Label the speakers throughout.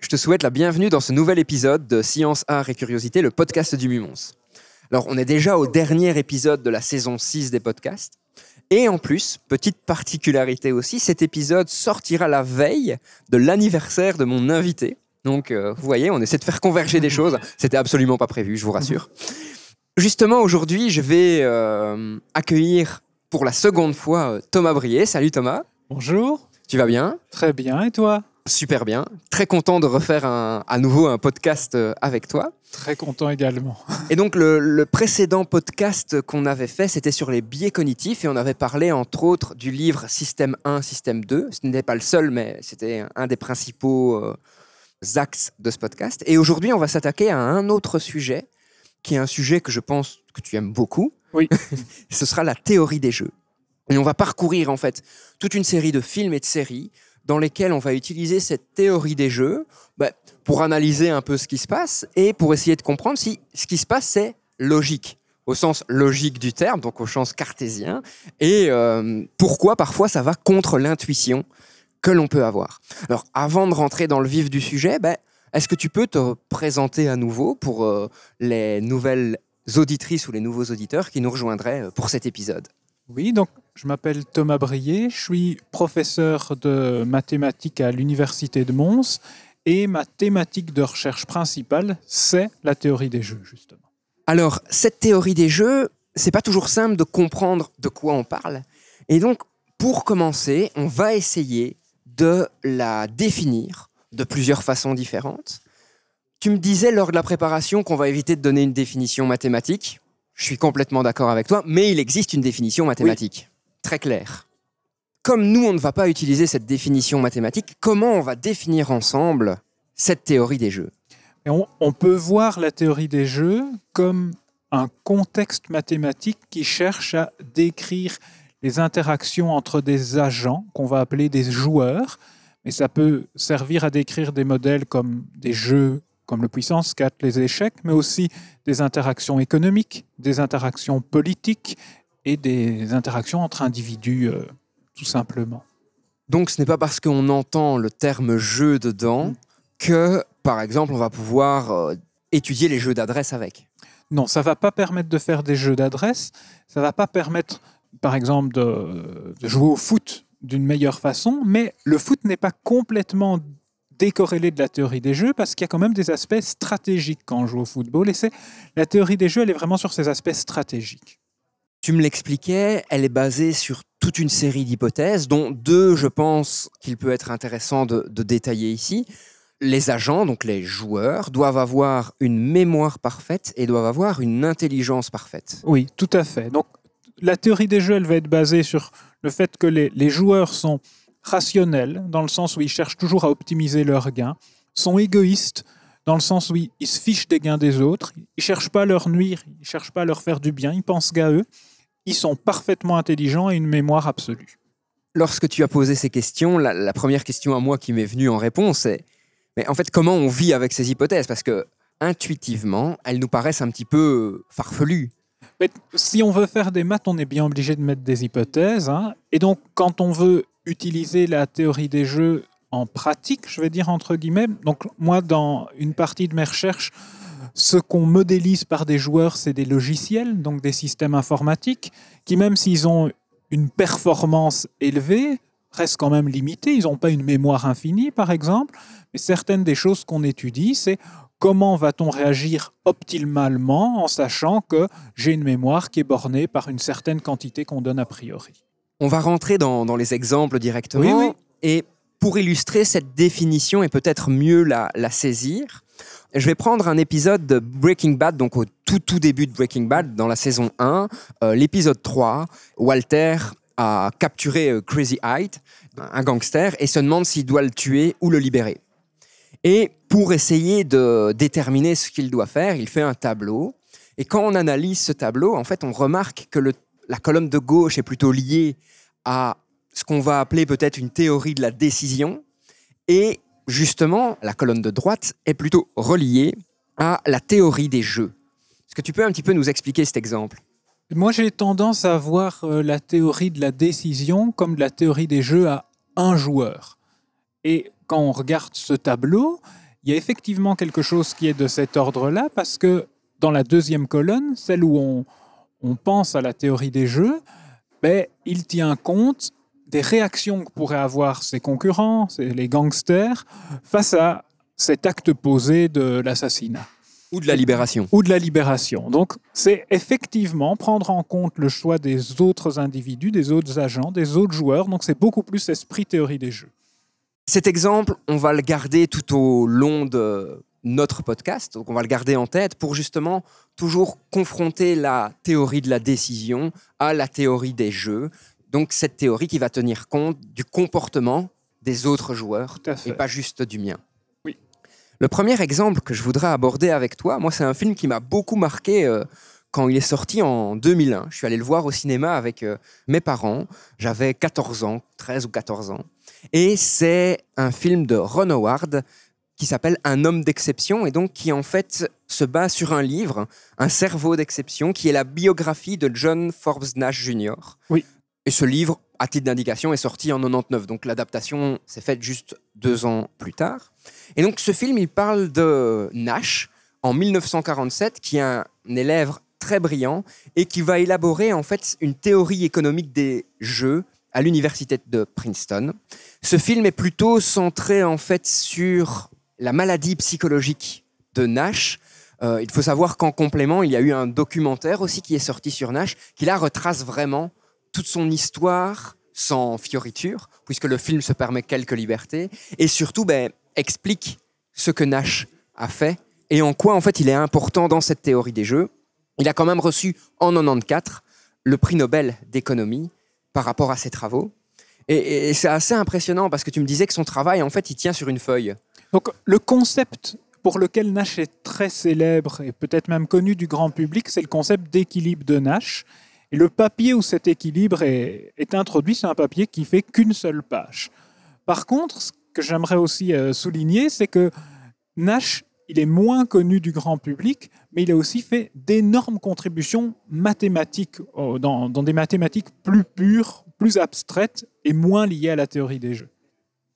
Speaker 1: je te souhaite la bienvenue dans ce nouvel épisode de Science, Art et Curiosité, le podcast du Mumons. Alors, on est déjà au dernier épisode de la saison 6 des podcasts. Et en plus, petite particularité aussi, cet épisode sortira la veille de l'anniversaire de mon invité. Donc, euh, vous voyez, on essaie de faire converger des choses. C'était absolument pas prévu, je vous rassure. Justement, aujourd'hui, je vais euh, accueillir pour la seconde fois euh, Thomas Brier. Salut Thomas.
Speaker 2: Bonjour.
Speaker 1: Tu vas bien?
Speaker 2: Très bien, et toi?
Speaker 1: Super bien. Très content de refaire un- à nouveau un podcast euh, avec toi.
Speaker 2: Très content également.
Speaker 1: Et donc, le, le précédent podcast qu'on avait fait, c'était sur les biais cognitifs et on avait parlé, entre autres, du livre Système 1, Système 2. Ce n'était pas le seul, mais c'était un des principaux euh, axes de ce podcast. Et aujourd'hui, on va s'attaquer à un autre sujet, qui est un sujet que je pense que tu aimes beaucoup.
Speaker 2: Oui.
Speaker 1: Ce sera la théorie des jeux. Et on va parcourir, en fait, toute une série de films et de séries dans lesquels on va utiliser cette théorie des jeux bah, pour analyser un peu ce qui se passe et pour essayer de comprendre si ce qui se passe, c'est logique, au sens logique du terme, donc au sens cartésien, et euh, pourquoi parfois ça va contre l'intuition que l'on peut avoir. Alors, avant de rentrer dans le vif du sujet, bah, est-ce que tu peux te présenter à nouveau pour euh, les nouvelles auditrices ou les nouveaux auditeurs qui nous rejoindraient euh, pour cet épisode?
Speaker 2: Oui, donc je m'appelle Thomas Brier, je suis professeur de mathématiques à l'Université de Mons et ma thématique de recherche principale, c'est la théorie des jeux, justement.
Speaker 1: Alors, cette théorie des jeux, c'est pas toujours simple de comprendre de quoi on parle. Et donc, pour commencer, on va essayer de la définir de plusieurs façons différentes. Tu me disais lors de la préparation qu'on va éviter de donner une définition mathématique. Je suis complètement d'accord avec toi, mais il existe une définition mathématique. Très claire. Comme nous, on ne va pas utiliser cette définition mathématique, comment on va définir ensemble cette théorie des jeux?
Speaker 2: On, on peut voir la théorie des jeux comme un contexte mathématique qui cherche à décrire les interactions entre des agents qu'on va appeler des joueurs, mais ça peut servir à décrire des modèles comme des jeux comme le puissance 4, les échecs, mais aussi des interactions économiques, des interactions politiques et des interactions entre individus, euh, tout simplement.
Speaker 1: Donc ce n'est pas parce qu'on entend le terme jeu dedans que, par exemple, on va pouvoir euh, étudier les jeux d'adresse avec.
Speaker 2: Non, ça va pas permettre de faire des jeux d'adresse, ça va pas permettre, par exemple, de, de jouer au foot d'une meilleure façon, mais le foot n'est pas complètement décorrélé de la théorie des jeux parce qu'il y a quand même des aspects stratégiques quand on joue au football et c'est la théorie des jeux elle est vraiment sur ces aspects stratégiques.
Speaker 1: Tu me l'expliquais, elle est basée sur toute une série d'hypothèses, dont deux, je pense qu'il peut être intéressant de, de détailler ici. Les agents, donc les joueurs, doivent avoir une mémoire parfaite et doivent avoir une intelligence parfaite.
Speaker 2: Oui, tout à fait. Donc la théorie des jeux elle va être basée sur le fait que les, les joueurs sont rationnels, dans le sens où ils cherchent toujours à optimiser leurs gains, sont égoïstes, dans le sens où ils, ils se fichent des gains des autres, ils cherchent pas à leur nuire, ils cherchent pas à leur faire du bien, ils pensent qu'à eux, ils sont parfaitement intelligents et une mémoire absolue.
Speaker 1: Lorsque tu as posé ces questions, la, la première question à moi qui m'est venue en réponse est mais en fait, comment on vit avec ces hypothèses? Parce que intuitivement, elles nous paraissent un petit peu farfelues.
Speaker 2: Mais si on veut faire des maths, on est bien obligé de mettre des hypothèses. hein. Et donc, quand on veut utiliser la théorie des jeux en pratique, je vais dire entre guillemets, donc moi, dans une partie de mes recherches, ce qu'on modélise par des joueurs, c'est des logiciels, donc des systèmes informatiques, qui même s'ils ont une performance élevée, restent quand même limités. Ils n'ont pas une mémoire infinie, par exemple. Mais certaines des choses qu'on étudie, c'est comment va-t-on réagir optimalement en sachant que j'ai une mémoire qui est bornée par une certaine quantité qu'on donne a priori.
Speaker 1: On va rentrer dans, dans les exemples directement.
Speaker 2: Oui, oui.
Speaker 1: Et pour illustrer cette définition et peut-être mieux la, la saisir, je vais prendre un épisode de Breaking Bad, donc au tout tout début de Breaking Bad, dans la saison 1, euh, l'épisode 3, Walter a capturé euh, Crazy Hyde, un gangster, et se demande s'il doit le tuer ou le libérer. Et pour essayer de déterminer ce qu'il doit faire, il fait un tableau. Et quand on analyse ce tableau, en fait, on remarque que le- la colonne de gauche est plutôt liée à ce qu'on va appeler peut-être une théorie de la décision. Et justement, la colonne de droite est plutôt reliée à la théorie des jeux. Est-ce que tu peux un petit peu nous expliquer cet exemple?
Speaker 2: Moi, j'ai tendance à voir euh, la théorie de la décision comme de la théorie des jeux à un joueur. Et quand on regarde ce tableau, il y a effectivement quelque chose qui est de cet ordre-là, parce que dans la deuxième colonne, celle où on, on pense à la théorie des jeux, ben, il tient compte des réactions que pourraient avoir ses concurrents, les gangsters, face à cet acte posé de l'assassinat
Speaker 1: Ou de la libération
Speaker 2: ou de la libération. Donc, c'est effectivement prendre en compte le choix des autres individus, des autres agents, des autres joueurs. Donc, c'est beaucoup plus esprit théorie des jeux.
Speaker 1: Cet exemple, on va le garder tout au long de notre podcast, donc on va le garder en tête pour justement toujours confronter la théorie de la décision à la théorie des jeux. Donc cette théorie qui va tenir compte du comportement des autres joueurs et pas juste du mien.
Speaker 2: Oui.
Speaker 1: Le premier exemple que je voudrais aborder avec toi, moi c'est un film qui m'a beaucoup marqué euh, quand il est sorti en 2001. Je suis allé le voir au cinéma avec euh, mes parents. J'avais 14 ans, 13 ou 14 ans. Et c'est un film de Ron Howard qui s'appelle Un homme d'exception et donc qui en fait se base sur un livre, Un cerveau d'exception, qui est la biographie de John Forbes Nash Jr.
Speaker 2: Oui.
Speaker 1: Et ce livre, à titre d'indication, est sorti en 99. Donc l'adaptation s'est faite juste deux ans plus tard. Et donc ce film, il parle de Nash en 1947, qui est un élève très brillant et qui va élaborer en fait une théorie économique des jeux à l'université de Princeton. Ce film est plutôt centré en fait sur la maladie psychologique de Nash. Euh, il faut savoir qu'en complément, il y a eu un documentaire aussi qui est sorti sur Nash, qui là retrace vraiment toute son histoire sans fioriture, puisque le film se permet quelques libertés, et surtout ben, explique ce que Nash a fait et en quoi en fait il est important dans cette théorie des jeux. Il a quand même reçu en 94 le prix Nobel d'économie par rapport à ses travaux. Et, et- et c'est assez impressionnant parce que tu me disais que son travail, en fait, il tient sur une feuille.
Speaker 2: Donc, le concept pour lequel Nash est très célèbre et peut-être même connu du grand public, c'est le concept d'équilibre de Nash. Et le papier où cet équilibre est, introduit, c'est un papier qui fait qu'une seule page. Par contre, ce que j'aimerais aussi euh, souligner, c'est que Nash, il est moins connu du grand public, mais il a aussi fait d'énormes contributions mathématiques, oh, dans, dans des mathématiques plus pures, plus abstraites et moins liées à la théorie des jeux.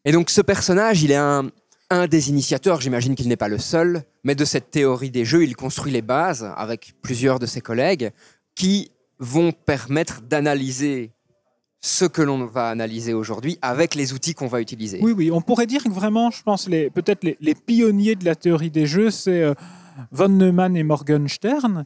Speaker 1: Et donc, ce personnage, il est un, un des initiateurs, j'imagine qu'il n'est pas le seul, mais de cette théorie des jeux, il construit les bases avec plusieurs de ses collègues qui vont permettre d'analyser ce que l'on va analyser aujourd'hui avec les outils qu'on va utiliser.
Speaker 2: Oui, oui, on pourrait dire que vraiment, je pense, peut-être les, les pionniers de la théorie des jeux, c'est euh, von Neumann et Morgenstern.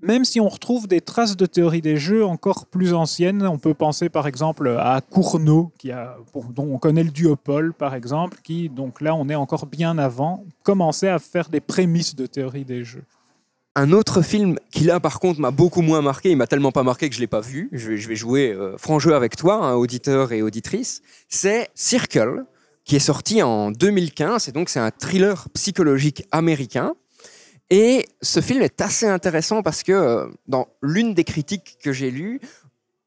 Speaker 2: Même si on retrouve des traces de théorie des jeux encore plus anciennes, on peut penser par exemple à Cournot, qui a, dont on connaît le duopole par exemple, qui, donc là, on est encore bien avant, commençait à faire des prémices de théorie des jeux.
Speaker 1: Un autre film qui là par contre m'a beaucoup moins marqué, il m'a tellement pas marqué que je l'ai pas vu. Je vais, je vais jouer euh, franc jeu avec toi, hein, auditeur et auditrice. C'est Circle, qui est sorti en 2015 et donc c'est un thriller psychologique américain. Et ce film est assez intéressant parce que euh, dans l'une des critiques que j'ai lues,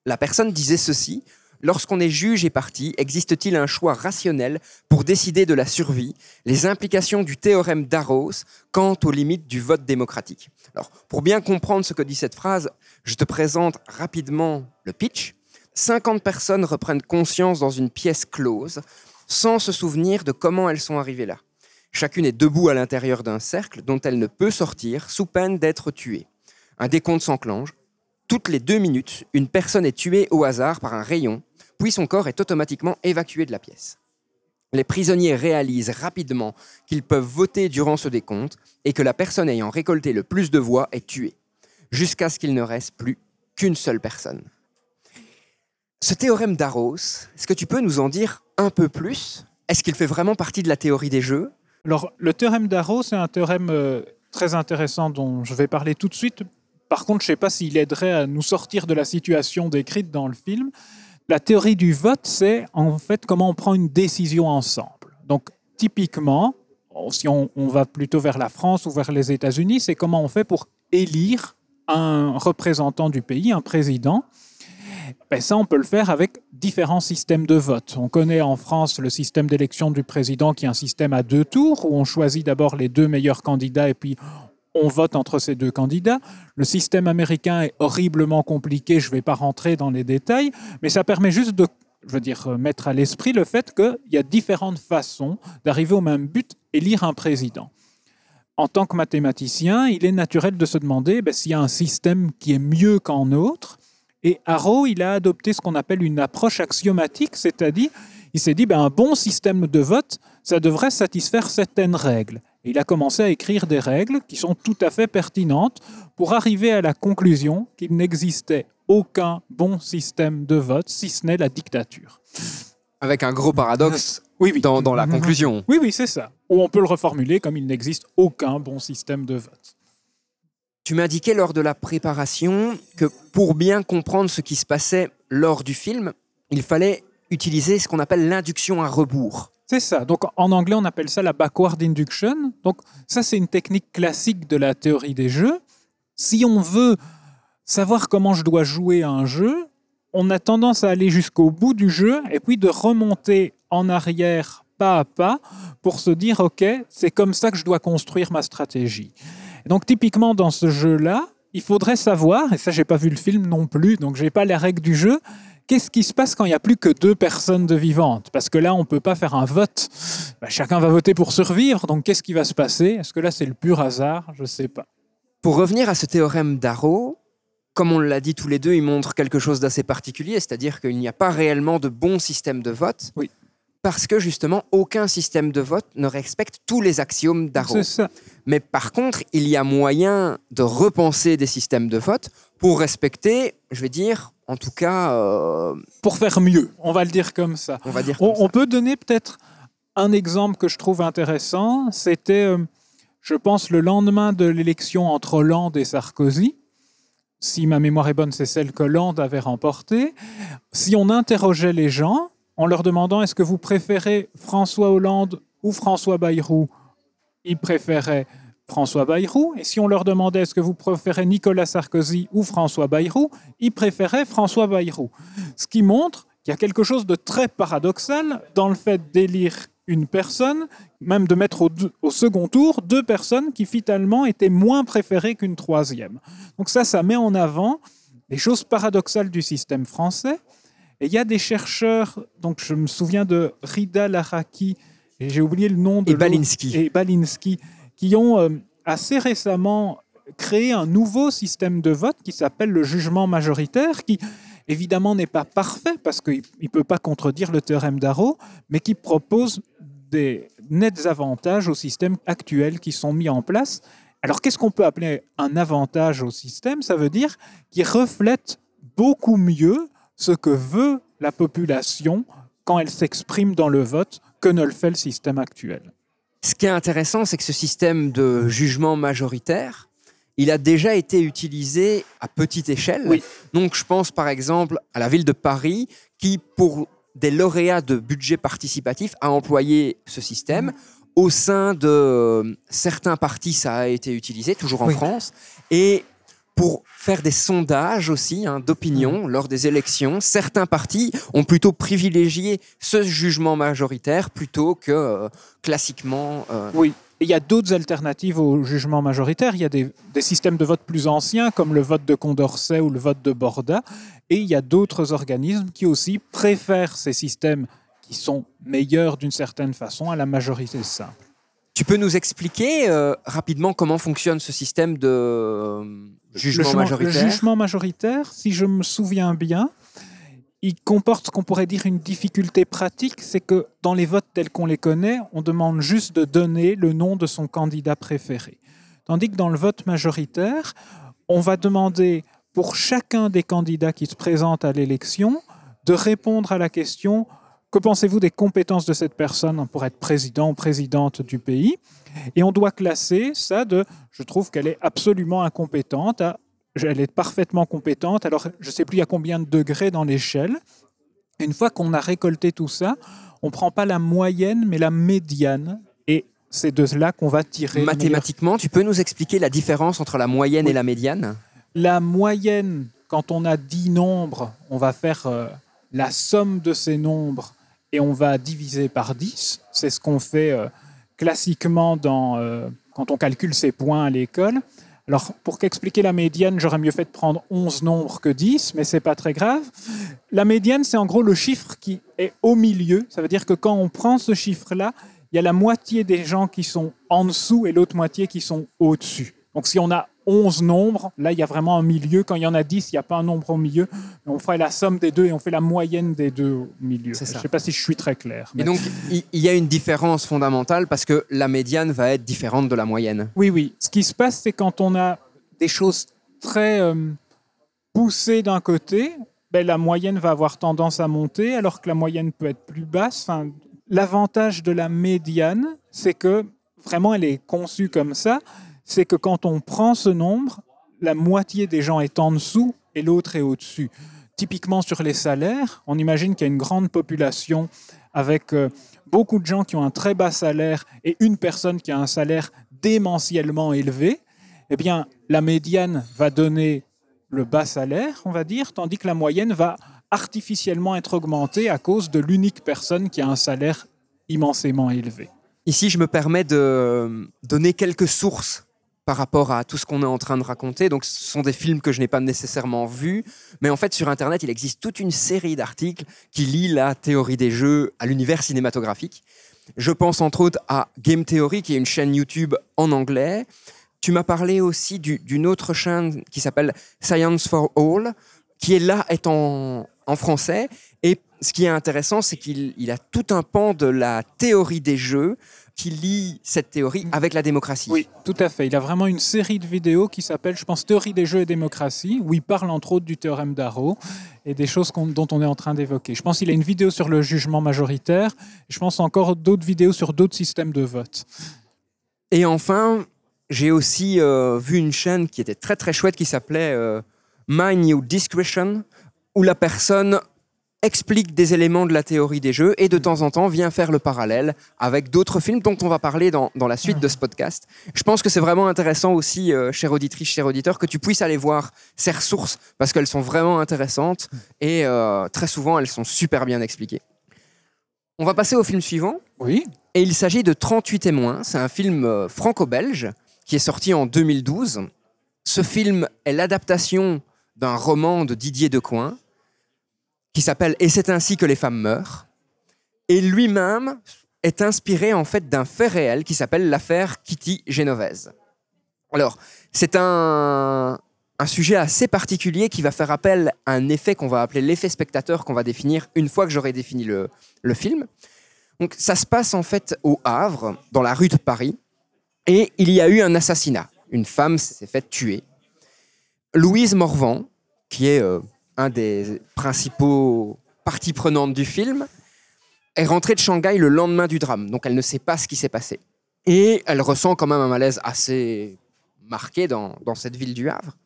Speaker 1: la personne disait ceci. Lorsqu'on est juge et parti, existe-t-il un choix rationnel pour décider de la survie, les implications du théorème d'Arros quant aux limites du vote démocratique? Alors, pour bien comprendre ce que dit cette phrase, je te présente rapidement le pitch. 50 personnes reprennent conscience dans une pièce close, sans se souvenir de comment elles sont arrivées là. Chacune est debout à l'intérieur d'un cercle dont elle ne peut sortir sous peine d'être tuée. Un décompte s'enclenche. Toutes les deux minutes, une personne est tuée au hasard par un rayon, puis son corps est automatiquement évacué de la pièce. Les prisonniers réalisent rapidement qu'ils peuvent voter durant ce décompte et que la personne ayant récolté le plus de voix est tuée, jusqu'à ce qu'il ne reste plus qu'une seule personne. Ce théorème d'Arros, est-ce que tu peux nous en dire un peu plus? Est-ce qu'il fait vraiment partie de la théorie des jeux?
Speaker 2: Alors, le théorème d'Arrow, c'est un théorème euh, très intéressant dont je vais parler tout de suite. Par contre, je ne sais pas s'il aiderait à nous sortir de la situation décrite dans le film. La théorie du vote, c'est en fait comment on prend une décision ensemble. Donc, typiquement, si on, on va plutôt vers la France ou vers les États-Unis, c'est comment on fait pour élire un représentant du pays, un président. Ben ça, on peut le faire avec différents systèmes de vote. On connaît en France le système d'élection du président qui est un système à deux tours où on choisit d'abord les deux meilleurs candidats et puis on vote entre ces deux candidats. Le système américain est horriblement compliqué, je ne vais pas rentrer dans les détails, mais ça permet juste de je veux dire, mettre à l'esprit le fait qu'il y a différentes façons d'arriver au même but, élire un président. En tant que mathématicien, il est naturel de se demander ben, s'il y a un système qui est mieux qu'en autre. Et Arrow, il a adopté ce qu'on appelle une approche axiomatique, c'est-à-dire, il s'est dit, ben, un bon système de vote, ça devrait satisfaire certaines règles. Et il a commencé à écrire des règles qui sont tout à fait pertinentes pour arriver à la conclusion qu'il n'existait aucun bon système de vote, si ce n'est la dictature.
Speaker 1: Avec un gros paradoxe
Speaker 2: Oui, oui.
Speaker 1: dans, dans la conclusion.
Speaker 2: Oui, oui, c'est ça. Ou on peut le reformuler comme il n'existe aucun bon système de vote.
Speaker 1: Tu m'indiquais lors de la préparation que pour bien comprendre ce qui se passait lors du film, il fallait utiliser ce qu'on appelle l'induction à rebours.
Speaker 2: C'est ça. Donc en anglais, on appelle ça la backward induction. Donc ça, c'est une technique classique de la théorie des jeux. Si on veut savoir comment je dois jouer à un jeu, on a tendance à aller jusqu'au bout du jeu et puis de remonter en arrière pas à pas pour se dire, OK, c'est comme ça que je dois construire ma stratégie. Et donc typiquement dans ce jeu-là, il faudrait savoir, et ça j'ai pas vu le film non plus, donc j'ai pas les règles du jeu, qu'est-ce qui se passe quand il n'y a plus que deux personnes de vivantes? Parce que là, on ne peut pas faire un vote. Ben, chacun va voter pour survivre, donc qu'est-ce qui va se passer? Est-ce que là, c'est le pur hasard? Je ne sais pas.
Speaker 1: Pour revenir à ce théorème d'Arrow, comme on l'a dit tous les deux, il montre quelque chose d'assez particulier, c'est-à-dire qu'il n'y a pas réellement de bon système de vote.
Speaker 2: Oui.
Speaker 1: Parce que justement, aucun système de vote ne respecte tous les axiomes d'Arrow.
Speaker 2: C'est ça.
Speaker 1: Mais par contre, il y a moyen de repenser des systèmes de vote pour respecter, je vais dire, en tout cas, euh,
Speaker 2: Pour faire mieux, on va le dire comme ça.
Speaker 1: on va dire.
Speaker 2: On,
Speaker 1: comme
Speaker 2: on peut donner peut-être un exemple que je trouve intéressant. C'était, euh, je pense, le lendemain de l'élection entre Hollande et Sarkozy. Si ma mémoire est bonne, c'est celle que Hollande avait remportée. Si on interrogeait les gens en leur demandant est-ce que vous préférez François Hollande ou François Bayrou, ils préféraient François Bayrou. Et si on leur demandait est-ce que vous préférez Nicolas Sarkozy ou François Bayrou, ils préféraient François Bayrou. Ce qui montre qu'il y a quelque chose de très paradoxal dans le fait d'élire une personne, même de mettre au, au second tour deux personnes qui finalement étaient moins préférées qu'une troisième. Donc ça, ça met en avant les choses paradoxales du système français. Et il y a des chercheurs, donc je me souviens de Rida Laraki, j'ai oublié le nom de
Speaker 1: Et Balinski.
Speaker 2: et Balinski, qui ont euh, assez récemment créé un nouveau système de vote qui s'appelle le jugement majoritaire, qui évidemment n'est pas parfait parce qu'il ne peut pas contredire le théorème d'Arrow, mais qui propose des nets avantages au système actuel qui sont mis en place. Alors qu'est-ce qu'on peut appeler un avantage au système? Ça veut dire qu'il reflète beaucoup mieux ce que veut la population quand elle s'exprime dans le vote que ne le fait le système actuel.
Speaker 1: Ce qui est intéressant, c'est que ce système de jugement majoritaire, il a déjà été utilisé à petite échelle.
Speaker 2: Oui.
Speaker 1: Donc, je pense par exemple à la ville de Paris, qui, pour des lauréats de budget participatif, a employé ce système. Au sein de euh, certains partis, ça a été utilisé, toujours en
Speaker 2: Oui.
Speaker 1: France. Et pour faire des sondages aussi hein, d'opinion lors des élections, certains partis ont plutôt privilégié ce jugement majoritaire plutôt que euh, classiquement. euh,
Speaker 2: Oui. Il y a d'autres alternatives au jugement majoritaire. Il y a des, des systèmes de vote plus anciens, comme le vote de Condorcet ou le vote de Borda. Et il y a d'autres organismes qui aussi préfèrent ces systèmes qui sont meilleurs d'une certaine façon à la majorité simple.
Speaker 1: Tu peux nous expliquer euh, rapidement comment fonctionne ce système de euh, jugement
Speaker 2: jugement-
Speaker 1: majoritaire
Speaker 2: le jugement majoritaire, si je me souviens bien, il comporte ce qu'on pourrait dire une difficulté pratique, c'est que dans les votes tels qu'on les connaît, on demande juste de donner le nom de son candidat préféré. Tandis que dans le vote majoritaire, on va demander pour chacun des candidats qui se présentent à l'élection de répondre à la question que pensez-vous des compétences de cette personne pour être président ou présidente du pays? Et on doit classer ça de je trouve qu'elle est absolument incompétente à elle est parfaitement compétente. Alors, je ne sais plus à combien de degrés dans l'échelle. Une fois qu'on a récolté tout ça, on ne prend pas la moyenne, mais la médiane. Et c'est de là qu'on va tirer.
Speaker 1: Mathématiquement, tu peux nous expliquer la différence entre la moyenne
Speaker 2: Oui.
Speaker 1: et la médiane?
Speaker 2: La moyenne, quand on a 10 nombres, on va faire euh, la somme de ces nombres et on va diviser par 10. C'est ce qu'on fait euh, classiquement euh, quand on calcule ses points à l'école. Alors, pour qu'expliquer la médiane, j'aurais mieux fait de prendre 11 nombres que 10, mais c'est pas très grave. La médiane, c'est en gros le chiffre qui est au milieu. Ça veut dire que quand on prend ce chiffre-là, il y a la moitié des gens qui sont en dessous et l'autre moitié qui sont au-dessus. Donc si on a 11 nombres, là, il y a vraiment un milieu. Quand il y en a 10, il n'y a pas un nombre au milieu. On fait la somme des deux et on fait la moyenne des deux au milieu. Je ne sais pas si je suis très clair. mais-
Speaker 1: Et donc, il il y a une différence fondamentale parce que la médiane va être différente de la moyenne.
Speaker 2: Oui, oui. Ce qui se passe, c'est quand on a des choses très euh, poussées d'un côté, ben, la moyenne va avoir tendance à monter, alors que la moyenne peut être plus basse. Enfin, L'avantage de la médiane, c'est que vraiment, elle est conçue comme ça. C'est que quand on prend ce nombre, la moitié des gens est en dessous et l'autre est au-dessus. Typiquement sur les salaires, on imagine qu'il y a une grande population avec euh, beaucoup de gens qui ont un très bas salaire et une personne qui a un salaire démentiellement élevé, eh bien, la médiane va donner le bas salaire, on va dire, tandis que la moyenne va artificiellement être augmentée à cause de l'unique personne qui a un salaire immensément élevé.
Speaker 1: Ici, je me permets de donner quelques sources par rapport à tout ce qu'on est en train de raconter. Donc, ce sont des films que je n'ai pas nécessairement vus, mais en fait, sur Internet, il existe toute une série d'articles qui lient la théorie des jeux à l'univers cinématographique. Je pense entre autres à Game Theory, qui est une chaîne YouTube en anglais. Tu m'as parlé aussi du- d'une autre chaîne qui s'appelle Science for All, qui est là est en, français. Et ce qui est intéressant, c'est qu'il il a tout un pan de la théorie des jeux qui lie cette théorie avec la démocratie.
Speaker 2: Oui, tout à fait. Il a vraiment une série de vidéos qui s'appelle, je pense, Théorie des jeux et démocratie, où il parle entre autres du théorème d'Arrow et des choses dont on est en train d'évoquer. Je pense qu'il a une vidéo sur le jugement majoritaire. Je pense encore d'autres vidéos sur d'autres systèmes de vote.
Speaker 1: Et enfin, j'ai aussi euh, vu une chaîne qui était très très chouette qui s'appelait euh, My New Discretion, où la personne explique des éléments de la théorie des jeux et de temps en temps vient faire le parallèle avec d'autres films dont on va parler dans, dans la suite de ce podcast. Je pense que c'est vraiment intéressant aussi, euh, chère auditrice, cher auditeur, que tu puisses aller voir ces ressources parce qu'elles sont vraiment intéressantes et euh, très souvent elles sont super bien expliquées. On va passer au film suivant.
Speaker 2: Oui,
Speaker 1: Et il s'agit de 38 témoins. C'est un film euh, franco-belge qui est sorti en 2012. Ce film est l'adaptation d'un roman de Didier Decoing qui s'appelle Et c'est ainsi que les femmes meurent. Et lui-même est inspiré en fait d'un fait réel qui s'appelle l'affaire Kitty Genovese. Alors, c'est un, sujet assez particulier qui va faire appel à un effet qu'on va appeler l'effet spectateur qu'on va définir une fois que j'aurai défini le, le film. Donc ça se passe en fait au Havre, dans la rue de Paris, et il y a eu un assassinat. Une femme s'est faite tuer. Louise Morvan, qui est euh, un des principaux parties prenantes du film, est rentrée de Shanghai le lendemain du drame, donc elle ne sait pas ce qui s'est passé. Et elle ressent quand même un malaise assez marqué dans, dans cette ville du Havre.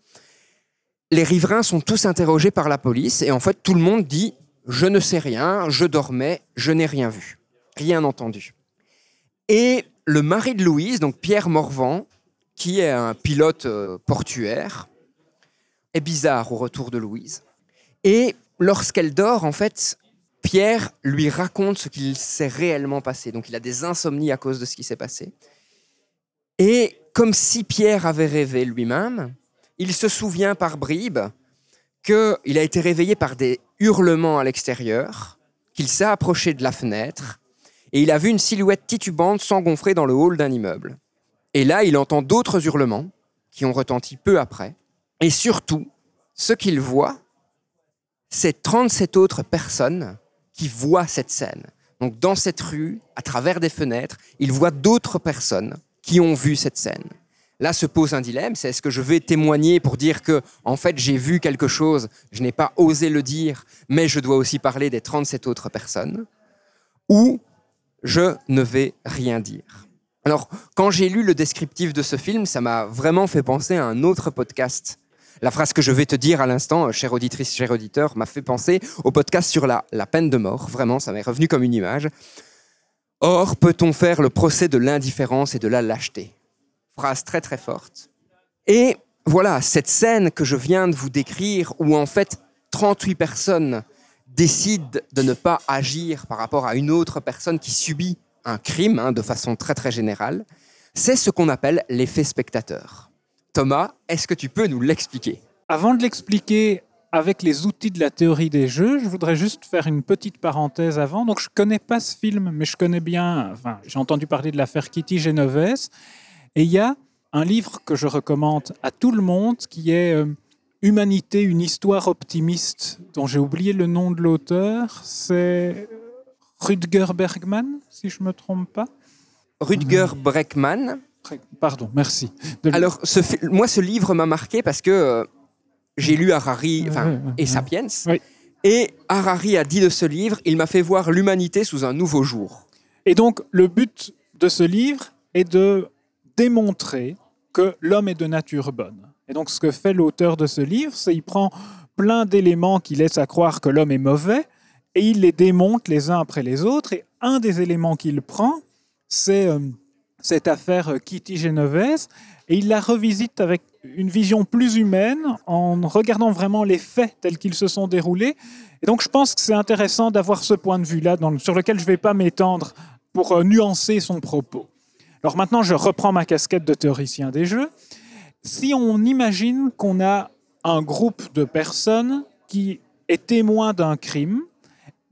Speaker 1: Les riverains sont tous interrogés par la police, et en fait tout le monde dit « je ne sais rien, je dormais, je n'ai rien vu » rien entendu. Et le mari de Louise, donc Pierre Morvan, qui est un pilote euh, portuaire, est bizarre au retour de Louise. Et lorsqu'elle dort, en fait, Pierre lui raconte ce qu'il s'est réellement passé. Donc il a des insomnies à cause de ce qui s'est passé. Et comme si Pierre avait rêvé lui-même, il se souvient par bribes qu'il a été réveillé par des hurlements à l'extérieur, qu'il s'est approché de la fenêtre, et il a vu une silhouette titubante s'engouffrer dans le hall d'un immeuble. Et là, il entend d'autres hurlements qui ont retenti peu après. Et surtout, ce qu'il voit, c'est 37 autres personnes qui voient cette scène. Donc dans cette rue, à travers des fenêtres, il voit d'autres personnes qui ont vu cette scène. Là se pose un dilemme, c'est est-ce que je vais témoigner pour dire que en fait j'ai vu quelque chose, je n'ai pas osé le dire, mais je dois aussi parler des 37 autres personnes ou je ne vais rien dire. Alors, quand j'ai lu le descriptif de ce film, ça m'a vraiment fait penser à un autre podcast. La phrase que je vais te dire à l'instant, euh, chère auditrice, cher auditeur, m'a fait penser au podcast sur la, peine de mort. Vraiment, ça m'est revenu comme une image. Or, peut-on faire le procès de l'indifférence et de la lâcheté? Phrase très très forte. Et voilà, cette scène que je viens de vous décrire, où en fait 38 personnes décident de ne pas agir par rapport à une autre personne qui subit un crime, hein, de façon très très générale, c'est ce qu'on appelle l'effet spectateur. Thomas, est-ce que tu peux nous l'expliquer?
Speaker 2: Avant de l'expliquer avec les outils de la théorie des jeux, je voudrais juste faire une petite parenthèse avant. Donc, je connais pas ce film, mais je connais bien. Enfin, j'ai entendu parler de l'affaire Kitty Genovese. Et il y a un livre que je recommande à tout le monde qui est euh, Humanité, une histoire optimiste, dont j'ai oublié le nom de l'auteur. C'est Rutger Bergman, si je me trompe pas.
Speaker 1: Rutger Breckman.
Speaker 2: Pardon, merci. De-
Speaker 1: Alors, ce moi, ce livre m'a marqué parce que euh, j'ai lu Harari
Speaker 2: Ouais, ouais,
Speaker 1: et. Sapiens.
Speaker 2: Oui.
Speaker 1: Et Harari a dit de ce livre, il m'a fait voir l'humanité sous un nouveau jour.
Speaker 2: Et donc, le but de ce livre est de démontrer que l'homme est de nature bonne. Et donc, ce que fait l'auteur de ce livre, c'est qu'il prend plein d'éléments qui laissent à croire que l'homme est mauvais et il les démonte les uns après les autres. Et un des éléments qu'il prend, c'est euh, cette affaire Kitty Genovese et il la revisite avec une vision plus humaine en regardant vraiment les faits tels qu'ils se sont déroulés. Et donc, je pense que c'est intéressant d'avoir ce point de vue-là sur lequel je ne vais pas m'étendre pour euh, nuancer son propos. Alors maintenant, je reprends ma casquette de théoricien des jeux. Si on imagine qu'on a un groupe de personnes qui est témoin d'un crime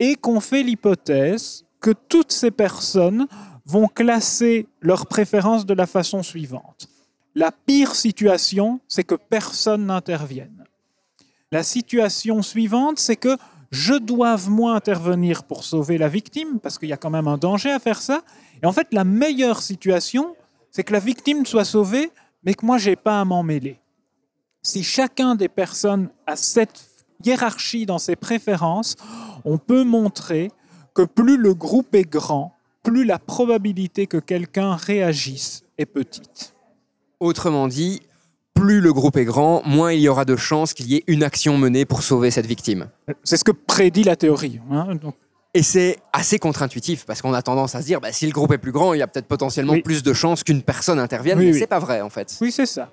Speaker 2: et qu'on fait l'hypothèse que toutes ces personnes vont classer leurs préférences de la façon suivante. La pire situation, c'est que personne n'intervienne. La situation suivante, c'est que je doive moi intervenir pour sauver la victime, parce qu'il y a quand même un danger à faire ça. Et en fait, la meilleure situation, c'est que la victime soit sauvée, mais que moi, j'ai pas à m'en mêler. Si chacun des personnes a cette hiérarchie dans ses préférences, on peut montrer que plus le groupe est grand, plus la probabilité que quelqu'un réagisse est petite.
Speaker 1: Autrement dit, plus le groupe est grand, moins il y aura de chances qu'il y ait une action menée pour sauver cette victime.
Speaker 2: C'est ce que prédit la théorie. hein. Donc,
Speaker 1: Et c'est assez contre-intuitif parce qu'on a tendance à se dire, bah, si le groupe est plus grand, il y a peut-être potentiellement
Speaker 2: Oui.
Speaker 1: plus de chances qu'une personne intervienne,
Speaker 2: Oui,
Speaker 1: mais
Speaker 2: oui.
Speaker 1: c'est pas vrai en fait.
Speaker 2: oui, c'est ça.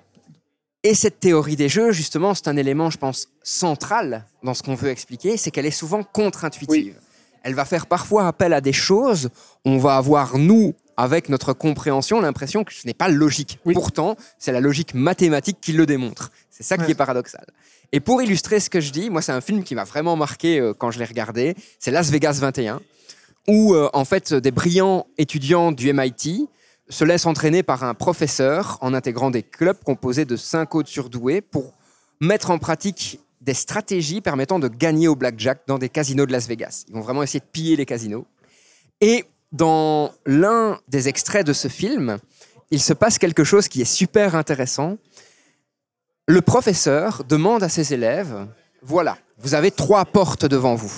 Speaker 1: Et cette théorie des jeux, justement, c'est un élément, je pense, central dans ce qu'on veut expliquer, c'est qu'elle est souvent contre-intuitive. Elle va faire parfois appel à des choses, on va avoir, nous, avec notre compréhension, l'impression que ce n'est pas logique.
Speaker 2: Oui.
Speaker 1: Pourtant, c'est la logique mathématique qui le démontre. C'est ça qui
Speaker 2: Ouais.
Speaker 1: est paradoxal. Et pour illustrer ce que je dis, moi, c'est un film qui m'a vraiment marqué euh, quand je l'ai regardé. C'est Las Vegas 21, où, euh, en fait, des brillants étudiants du MIT se laissent entraîner par un professeur en intégrant des clubs composés de cinq autres surdoués pour mettre en pratique des stratégies permettant de gagner au blackjack dans des casinos de Las Vegas. Ils vont vraiment essayer de piller les casinos. Et dans l'un des extraits de ce film, il se passe quelque chose qui est super intéressant. Le professeur demande à ses élèves, voilà, vous avez trois portes devant vous.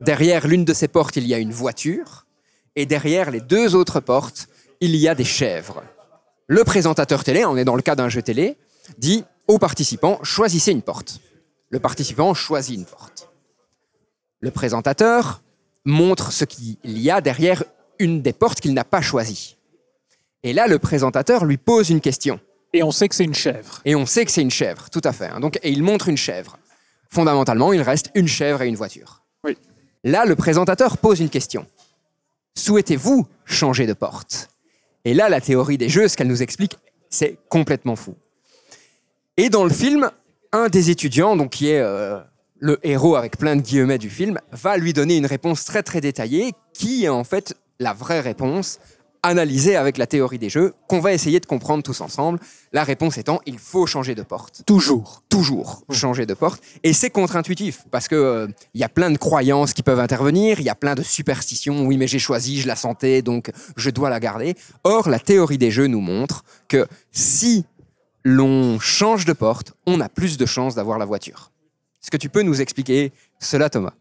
Speaker 1: Derrière l'une de ces portes, il y a une voiture, et derrière les deux autres portes, il y a des chèvres. Le présentateur télé, on est dans le cas d'un jeu télé, dit aux participants, choisissez une porte. Le participant choisit une porte. Le présentateur montre ce qu'il y a derrière une des portes qu'il n'a pas choisies. Et là, le présentateur lui pose une question.
Speaker 2: Et on sait que c'est une chèvre.
Speaker 1: Et on sait que c'est une chèvre, tout à fait. hein. Donc, et il montre une chèvre. Fondamentalement, il reste une chèvre et une voiture.
Speaker 2: Oui.
Speaker 1: Là, le présentateur pose une question. Souhaitez-vous changer de porte? Et là, la théorie des jeux, ce qu'elle nous explique, c'est complètement fou. Et dans le film, un des étudiants, donc qui est euh, le héros avec plein de guillemets du film, va lui donner une réponse très très détaillée, qui est en fait la vraie réponse analysée avec la théorie des jeux, qu'on va essayer de comprendre tous ensemble. La réponse étant, il faut changer de porte
Speaker 2: Toujours.
Speaker 1: toujours changer de porte. Et c'est contre-intuitif parce que euh, il y a plein de croyances qui peuvent intervenir, il y a plein de superstitions. Oui, mais j'ai choisi, je la sentais, donc je dois la garder. Or, la théorie des jeux nous montre que si l'on change de porte, on a plus de chances d'avoir la voiture. Est-ce que tu peux nous expliquer cela, Thomas?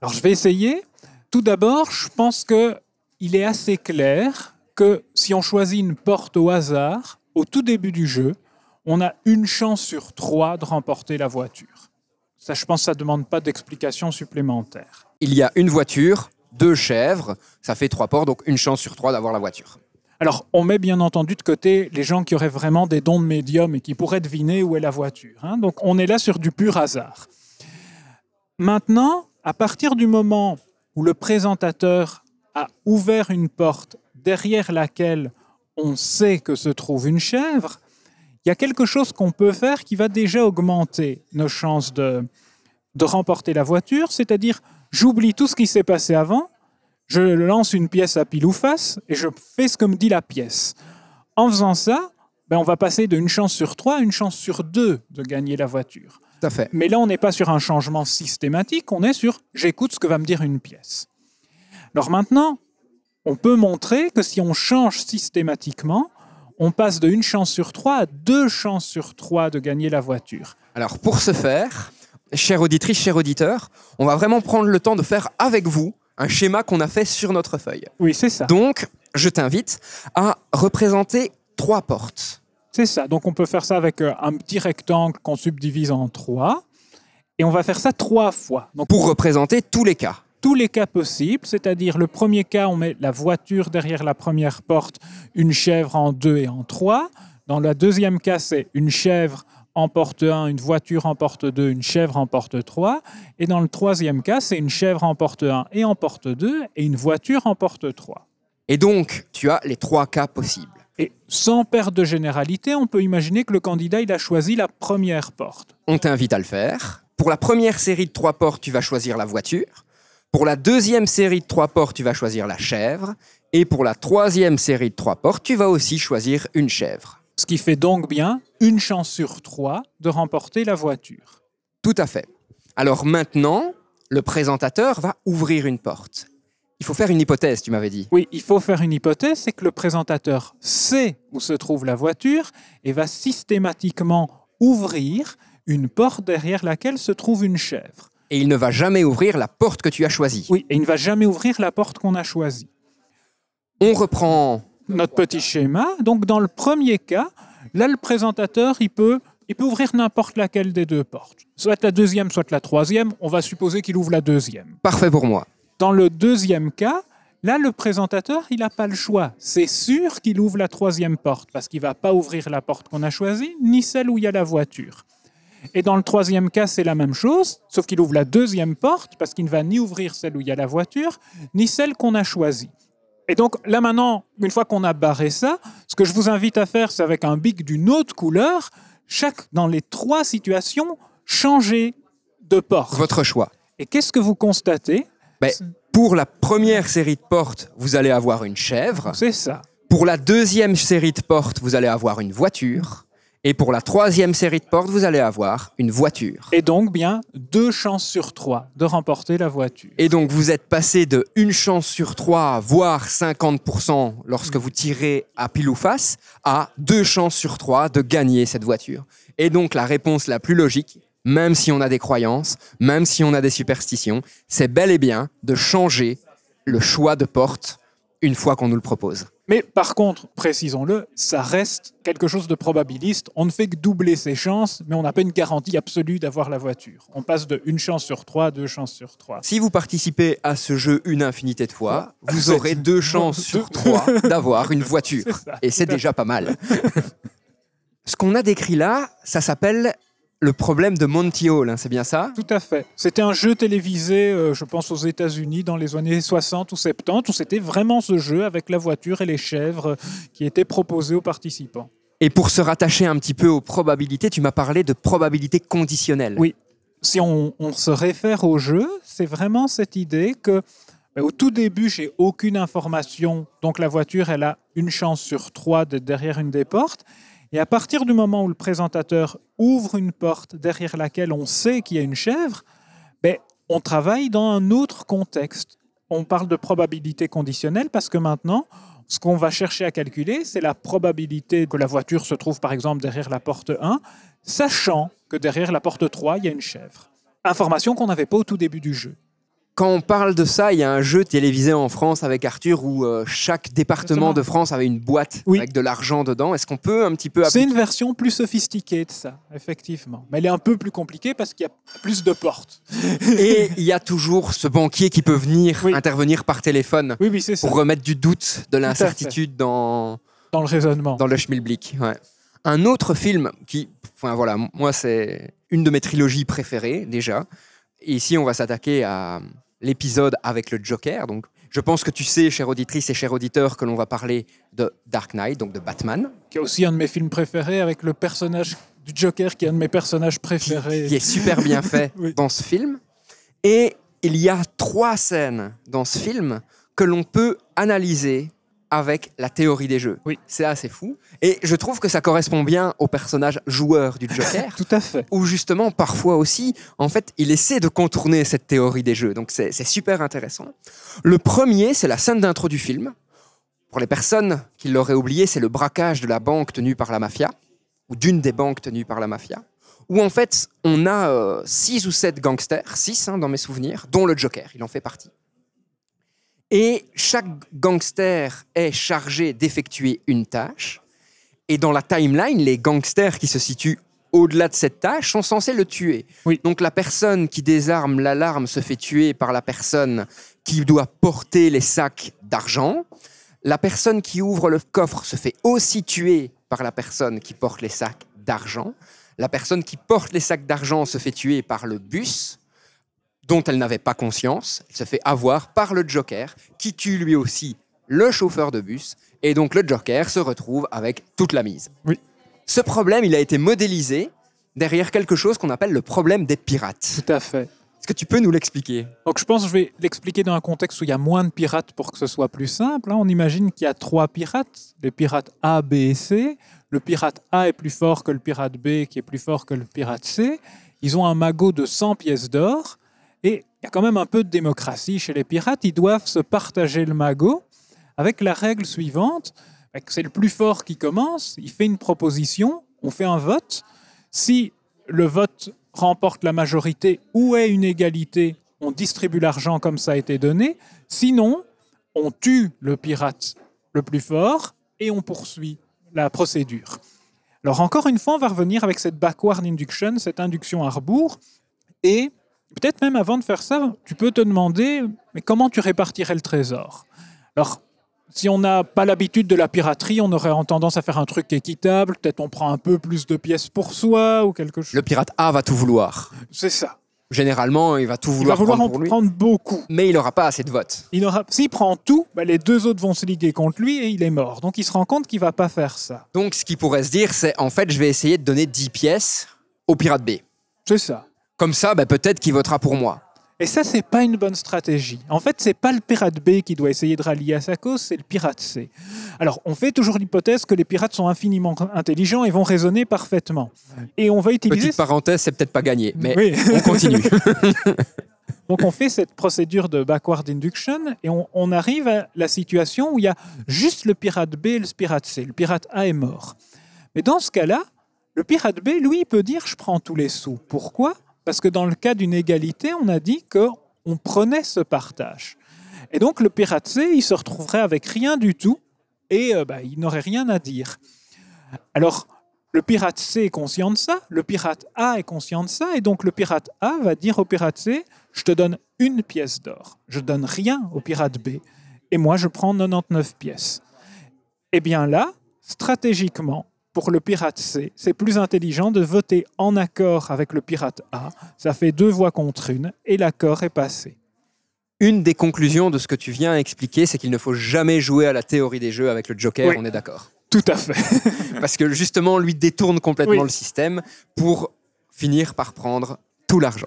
Speaker 2: Alors je vais essayer. Tout d'abord, je pense que il est assez clair que si on choisit une porte au hasard, au tout début du jeu, on a une chance sur trois de remporter la voiture. Ça, je pense que ça ne demande pas d'explication supplémentaire.
Speaker 1: Il y a une voiture deux chèvres, ça fait trois portes, donc une chance sur trois d'avoir la voiture.
Speaker 2: Alors, on met bien entendu de côté les gens qui auraient vraiment des dons de médium et qui pourraient deviner où est la voiture. hein. Donc, on est là sur du pur hasard. Maintenant, à partir du moment où le présentateur a ouvert une porte derrière laquelle on sait que se trouve une chèvre, il y a quelque chose qu'on peut faire qui va déjà augmenter nos chances de, de remporter la voiture, c'est-à-dire j'oublie tout ce qui s'est passé avant, je lance une pièce à pile ou face et je fais ce que me dit la pièce. En faisant ça, ben, on va passer d'une chance sur trois à une chance sur deux de gagner la voiture.
Speaker 1: Tout à fait.
Speaker 2: Mais là, on n'est pas sur un changement systématique, on est sur j'écoute ce que va me dire une pièce. Alors maintenant, on peut montrer que si on change systématiquement, on passe de une chance sur trois à deux chances sur trois de gagner la voiture.
Speaker 1: Alors pour ce faire, chère auditrice, cher auditeur, on va vraiment prendre le temps de faire avec vous un schéma qu'on a fait sur notre feuille.
Speaker 2: Oui, c'est ça.
Speaker 1: Donc, je t'invite à représenter trois portes.
Speaker 2: C'est ça. Donc on peut faire ça avec euh, un petit rectangle qu'on subdivise en trois. Et on va faire ça trois fois. Donc
Speaker 1: pour représenter tous les cas.
Speaker 2: tous les cas possibles, c'est-à-dire le premier cas, on met la voiture derrière la première porte, une chèvre en deux et en trois. Dans le deuxième cas, c'est une chèvre en porte 1, une voiture en porte 2, une chèvre en porte 3. Et dans le troisième cas, c'est une chèvre en porte 1 et en porte 2 et une voiture en porte 3.
Speaker 1: Et donc, tu as les trois cas possibles.
Speaker 2: Et sans perte de généralité, on peut imaginer que le candidat il a choisi la première porte.
Speaker 1: On t'invite à le faire. Pour la première série de trois portes, tu vas choisir la voiture. Pour la deuxième série de trois portes, tu vas choisir la chèvre. Et pour la troisième série de trois portes, tu vas aussi choisir une chèvre.
Speaker 2: Ce qui fait donc bien une chance sur trois de remporter la voiture.
Speaker 1: Tout à fait. Alors maintenant, le présentateur va ouvrir une porte. Il faut faire une hypothèse, tu m'avais dit.
Speaker 2: Oui, il faut faire une hypothèse, c'est que le présentateur sait où se trouve la voiture et va systématiquement ouvrir une porte derrière laquelle se trouve une chèvre.
Speaker 1: Et il ne va jamais ouvrir la porte que tu as choisie.
Speaker 2: Oui, et il ne va jamais ouvrir la porte qu'on a choisie.
Speaker 1: On reprend.
Speaker 2: Notre petit schéma, donc dans le premier cas, là le présentateur, il peut, il peut ouvrir n'importe laquelle des deux portes. Soit la deuxième, soit la troisième, on va supposer qu'il ouvre la deuxième.
Speaker 1: Parfait pour moi.
Speaker 2: Dans le deuxième cas, là, le présentateur, il n'a pas le choix. C'est sûr qu'il ouvre la troisième porte, parce qu'il ne va pas ouvrir la porte qu'on a choisie, ni celle où il y a la voiture. Et dans le troisième cas, c'est la même chose, sauf qu'il ouvre la deuxième porte, parce qu'il ne va ni ouvrir celle où il y a la voiture, ni celle qu'on a choisie. Et donc là maintenant, une fois qu'on a barré ça, ce que je vous invite à faire, c'est avec un bic d'une autre couleur, chaque, dans les trois situations, changer de porte.
Speaker 1: Votre choix.
Speaker 2: Et qu'est-ce que vous constatez?
Speaker 1: Ben, pour la première série de portes, vous allez avoir une chèvre.
Speaker 2: C'est ça.
Speaker 1: Pour la deuxième série de portes, vous allez avoir une voiture. Et pour la troisième série de portes, vous allez avoir une voiture.
Speaker 2: Et donc, bien, deux chances sur trois de remporter la voiture.
Speaker 1: Et donc, vous êtes passé de une chance sur trois, voire 50% lorsque vous tirez à pile ou face, à deux chances sur trois de gagner cette voiture. Et donc, la réponse la plus logique, même si on a des croyances, même si on a des superstitions, c'est bel et bien de changer le choix de porte une fois qu'on nous le propose.
Speaker 2: Mais par contre, précisons-le, ça reste quelque chose de probabiliste. On ne fait que doubler ses chances, mais on n'a pas une garantie absolue d'avoir la voiture. On passe de une chance sur trois à deux chances sur trois.
Speaker 1: Si vous participez à ce jeu une infinité de fois, vous aurez deux chances sur trois d'avoir une voiture.
Speaker 2: Ça.
Speaker 1: Et c'est déjà pas mal. Ce qu'on a décrit là, ça s'appelle le problème de Monty Hall, hein, c'est bien ça?
Speaker 2: Tout à fait. C'était un jeu télévisé, euh, je pense, aux États-Unis dans les années 60 ou 70, où c'était vraiment ce jeu avec la voiture et les chèvres euh, qui était proposé aux participants.
Speaker 1: Et pour se rattacher un petit peu aux probabilités, tu m'as parlé de probabilité conditionnelle.
Speaker 2: Oui. Si on, on se réfère au jeu, c'est vraiment cette idée que ben, au tout début, j'ai aucune information, donc la voiture, elle a une chance sur trois d'être derrière une des portes. Et à partir du moment où le présentateur ouvre une porte derrière laquelle on sait qu'il y a une chèvre, ben, on travaille dans un autre contexte. On parle de probabilité conditionnelle parce que maintenant, ce qu'on va chercher à calculer, c'est la probabilité que la voiture se trouve par exemple derrière la porte 1, sachant que derrière la porte 3, il y a une chèvre. Information qu'on n'avait pas au tout début du jeu.
Speaker 1: Quand on parle de ça, il y a un jeu télévisé en France avec Arthur où euh, chaque département
Speaker 2: Exactement.
Speaker 1: de France avait une boîte
Speaker 2: Oui.
Speaker 1: avec de l'argent dedans. Est-ce qu'on peut un petit peu
Speaker 2: C'est une version plus sophistiquée de ça, effectivement. Mais elle est un peu plus compliquée parce qu'il y a plus de portes.
Speaker 1: Et il y a toujours ce banquier qui peut venir
Speaker 2: Oui.
Speaker 1: intervenir par téléphone
Speaker 2: Oui, ça.
Speaker 1: pour remettre du doute, de l'incertitude dans,
Speaker 2: Dans le raisonnement.
Speaker 1: dans le schmilblick. Ouais. Un autre film qui, enfin voilà, moi c'est une de mes trilogies préférées déjà. Et ici, on va s'attaquer à l'épisode avec le Joker. Donc, je pense que tu sais, chère auditrice et cher auditeur, que l'on va parler de Dark Knight, donc de Batman,
Speaker 2: Qui est aussi un de mes films préférés avec le personnage du Joker qui est un de mes personnages
Speaker 1: qui,
Speaker 2: préférés.
Speaker 1: qui est super bien fait
Speaker 2: Oui.
Speaker 1: dans ce film. Et il y a trois scènes dans ce film que l'on peut analyser avec la théorie des jeux.
Speaker 2: Oui.
Speaker 1: C'est assez fou. Et je trouve que ça correspond bien au personnage joueur du Joker.
Speaker 2: Tout à fait.
Speaker 1: où justement, parfois aussi, en fait, il essaie de contourner cette théorie des jeux. Donc c'est super intéressant. Le premier, c'est la scène d'intro du film. Pour les personnes qui l'auraient oublié, c'est le braquage de la banque tenue par la mafia, ou d'une des banques tenues par la mafia, où en fait, on a euh, six ou sept gangsters, six hein, dans mes souvenirs, dont le Joker, il en fait partie. Et chaque gangster est chargé d'effectuer une tâche. Et dans la timeline, les gangsters qui se situent au-delà de cette tâche sont censés le tuer.
Speaker 2: Oui.
Speaker 1: Donc la personne qui désarme l'alarme se fait tuer par la personne qui doit porter les sacs d'argent. La personne qui ouvre le coffre se fait aussi tuer par la personne qui porte les sacs d'argent. La personne qui porte les sacs d'argent se fait tuer par le bus dont elle n'avait pas conscience. Elle se fait avoir par le Joker qui tue lui aussi le chauffeur de bus. Et donc le Joker se retrouve avec toute la mise.
Speaker 2: Oui.
Speaker 1: Ce problème, il a été modélisé derrière quelque chose qu'on appelle le problème des pirates.
Speaker 2: Tout à fait.
Speaker 1: Est-ce que tu peux nous l'expliquer?
Speaker 2: Donc je pense que je vais l'expliquer dans un contexte où il y a moins de pirates pour que ce soit plus simple. hein. On imagine qu'il y a trois pirates, les pirates A, B et C. Le pirate A est plus fort que le pirate B, qui est plus fort que le pirate C. Ils ont un magot de 100 pièces d'or. Et il y a quand même un peu de démocratie chez les pirates. Ils doivent se partager le magot avec la règle suivante. bah, C'est le plus fort qui commence. Il fait une proposition. On fait un vote. Si le vote remporte la majorité ou est une égalité, on distribue l'argent comme ça a été donné. Sinon, on tue le pirate le plus fort et on poursuit la procédure. Alors encore une fois, on va revenir avec cette backward induction, cette induction à rebours. Et peut-être même avant de faire ça, tu peux te demander, mais comment tu répartirais le trésor? Alors, si on n'a pas l'habitude de la piraterie, on aurait tendance à faire un truc équitable. Peut-être on prend un peu plus de pièces pour soi ou quelque chose.
Speaker 1: Le pirate A va tout vouloir.
Speaker 2: C'est ça.
Speaker 1: Généralement, il va tout
Speaker 2: Il va
Speaker 1: vouloir,
Speaker 2: vouloir
Speaker 1: prendre
Speaker 2: en
Speaker 1: pour lui,
Speaker 2: prendre beaucoup.
Speaker 1: mais il n'aura pas assez de votes.
Speaker 2: Il aura, s'il prend tout, bah, les deux autres vont se liguer contre lui et il est mort. Donc il se rend compte qu'il va pas faire ça.
Speaker 1: Donc, ce qu'il pourrait se dire, c'est en fait, je vais essayer de donner 10 pièces au pirate B.
Speaker 2: C'est ça.
Speaker 1: Comme ça, bah, peut-être qu'il votera pour moi.
Speaker 2: Et ça, c'est pas une bonne stratégie. En fait, c'est pas le pirate B qui doit essayer de rallier à sa cause, c'est le pirate C. Alors, on fait toujours l'hypothèse que les pirates sont infiniment intelligents et vont raisonner parfaitement. Et on va utiliser.
Speaker 1: Petite parenthèse, c'est peut-être pas gagné, mais
Speaker 2: Oui.
Speaker 1: on continue.
Speaker 2: Donc on fait cette procédure de backward induction et on, on arrive à la situation où il y a juste le pirate B et le pirate C. Le pirate A est mort. Mais dans ce cas-là, le pirate B, lui, peut dire je prends tous les sous. Pourquoi? Parce que dans le cas d'une égalité, on a dit qu'on prenait ce partage. Et donc le pirate C, il se retrouverait avec rien du tout et euh, bah, il n'aurait rien à dire. Alors, le pirate C est conscient de ça, le pirate A est conscient de ça, et donc le pirate A va dire au pirate C, je te donne une pièce d'or, je donne rien au pirate B, et moi je prends 99 pièces. Eh bien là, stratégiquement, pour le pirate C, c'est plus intelligent de voter en accord avec le pirate A, ça fait deux voix contre une, et l'accord est passé.
Speaker 1: Une des conclusions de ce que tu viens expliquer, c'est qu'il ne faut jamais jouer à la théorie des jeux avec le Joker,
Speaker 2: Oui.
Speaker 1: on est d'accord.
Speaker 2: Tout à fait.
Speaker 1: Parce que justement, lui détourne complètement
Speaker 2: Oui.
Speaker 1: le système pour finir par prendre tout l'argent.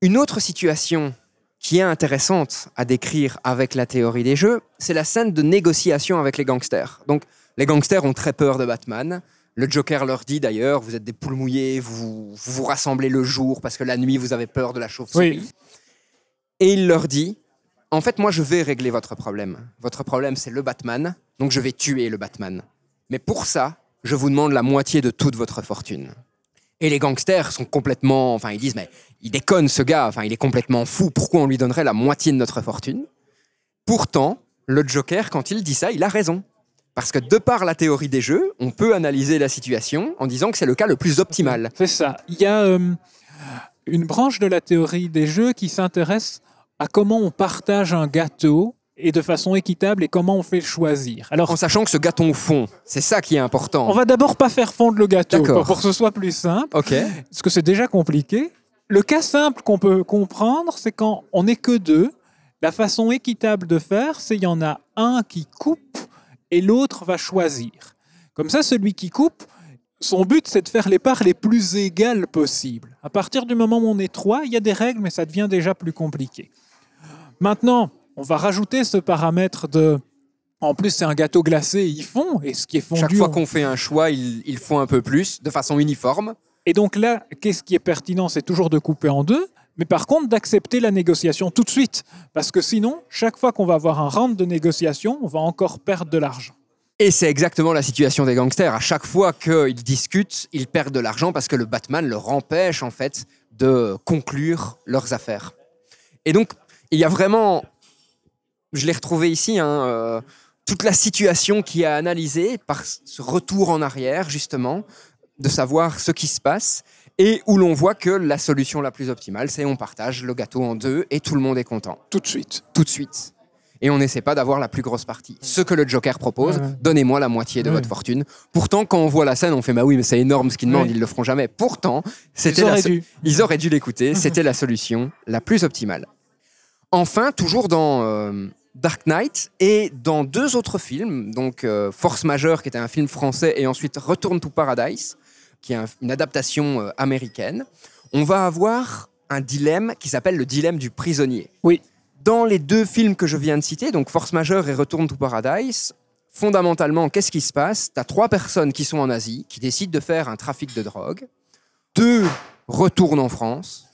Speaker 1: Une autre situation qui est intéressante à décrire avec la théorie des jeux, c'est la scène de négociation avec les gangsters. Donc, les gangsters ont très peur de Batman. Le Joker leur dit d'ailleurs, vous êtes des poules mouillées, vous vous, vous rassemblez le jour parce que la nuit, vous avez peur de la chauve-souris.
Speaker 2: Oui.
Speaker 1: Et il leur dit, en fait, moi, je vais régler votre problème. Votre problème, c'est le Batman, donc je vais tuer le Batman. Mais pour ça, je vous demande la moitié de toute votre fortune. Et les gangsters sont complètement, enfin ils disent mais il déconne ce gars, enfin il est complètement fou. Pourquoi on lui donnerait la moitié de notre fortune? Pourtant, le Joker, quand il dit ça, il a raison. Parce que de par la théorie des jeux, on peut analyser la situation en disant que c'est le cas le plus optimal.
Speaker 2: C'est ça. Il y a euh, une branche de la théorie des jeux qui s'intéresse à comment on partage un gâteau et de façon équitable et comment on fait le choisir. Alors,
Speaker 1: En sachant que ce gâteau fond, c'est ça qui est important.
Speaker 2: on va d'abord pas faire fondre le gâteau
Speaker 1: D'accord.
Speaker 2: pour que ce soit plus simple,
Speaker 1: Ok.
Speaker 2: parce que c'est déjà compliqué. Le cas simple qu'on peut comprendre, c'est quand on n'est que deux. La façon équitable de faire, c'est il y en a un qui coupe et l'autre va choisir. Comme ça, celui qui coupe, son but, c'est de faire les parts les plus égales possibles. À partir du moment où on est trois, il y a des règles, mais ça devient déjà plus compliqué. Maintenant, on va rajouter ce paramètre de... En plus, c'est un gâteau glacé, ils font, et ce qui est fondu...
Speaker 1: Chaque fois
Speaker 2: on-
Speaker 1: qu'on fait un choix, ils, ils font un peu plus, de façon uniforme.
Speaker 2: Et donc là, qu'est-ce qui est pertinent C'est toujours de couper en deux, mais par contre d'accepter la négociation tout de suite. Parce que sinon, chaque fois qu'on va avoir un round de négociation, on va encore perdre de l'argent.
Speaker 1: Et c'est exactement la situation des gangsters. À chaque fois qu'ils discutent, ils perdent de l'argent parce que le Batman leur empêche en fait de conclure leurs affaires. Et donc, il y a vraiment, je l'ai retrouvé ici, hein, euh, toute la situation qui est analysée par ce retour en arrière, justement, de savoir ce qui se passe et où l'on voit que la solution la plus optimale, c'est on partage le gâteau en deux et tout le monde est content
Speaker 2: Tout de suite.
Speaker 1: tout de suite. Et on n'essaie pas d'avoir la plus grosse partie. Ce que le Joker propose,
Speaker 2: Ouais, ouais.
Speaker 1: donnez-moi la moitié de
Speaker 2: Ouais.
Speaker 1: votre fortune. Pourtant, quand on voit la scène, on fait bah oui, mais c'est énorme ce qu'ils demandent, ils le feront jamais. Pourtant, c'était
Speaker 2: Ils auraient
Speaker 1: so-
Speaker 2: dû.
Speaker 1: ils auraient dû l'écouter. C'était la solution la plus optimale. Enfin, toujours dans euh, Dark Knight et dans deux autres films, donc euh, Force Majeure, qui était un film français, et ensuite Return to Paradise, qui est un- une adaptation euh, américaine, on va avoir un dilemme qui s'appelle le dilemme du prisonnier.
Speaker 2: Oui.
Speaker 1: Dans les deux films que je viens de citer, donc Force Majeure et Return to Paradise, fondamentalement, qu'est-ce qui se passe? Tu as trois personnes qui sont en Asie, qui décident de faire un trafic de drogue. Deux retournent en France.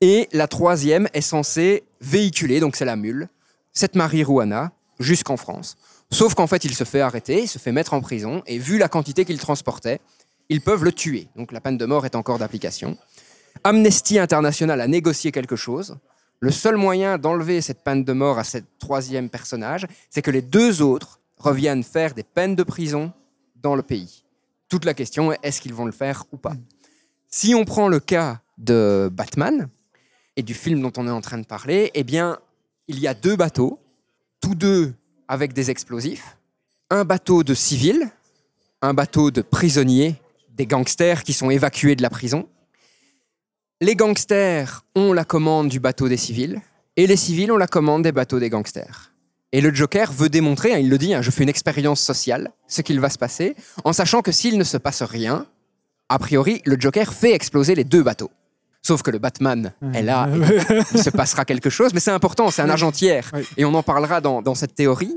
Speaker 1: Et la troisième est censée véhiculer, donc c'est la mule, cette marijuana jusqu'en France. Sauf qu'en fait, il se fait arrêter, il se fait mettre en prison, et vu la quantité qu'il transportait, ils peuvent le tuer. Donc la peine de mort est encore d'application. Amnesty International a négocié quelque chose. Le seul moyen d'enlever cette peine de mort à ce troisième personnage, c'est que les deux autres reviennent faire des peines de prison dans le pays. Toute la question est est-ce qu'ils vont le faire ou pas? Si on prend le cas de Batman et du film dont on est en train de parler, eh bien, il y a deux bateaux, tous deux avec des explosifs. Un bateau de civils, un bateau de prisonniers, des gangsters qui sont évacués de la prison. Les gangsters ont la commande du bateau des civils et les civils ont la commande des bateaux des gangsters. Et le Joker veut démontrer, hein, il le dit, hein, je fais une expérience sociale, ce qu'il va se passer, en sachant que s'il ne se passe rien, a priori, le Joker fait exploser les deux bateaux. Sauf que le Batman est là, et il se passera quelque chose, mais c'est important, c'est un argentière, et on en parlera dans, dans cette théorie.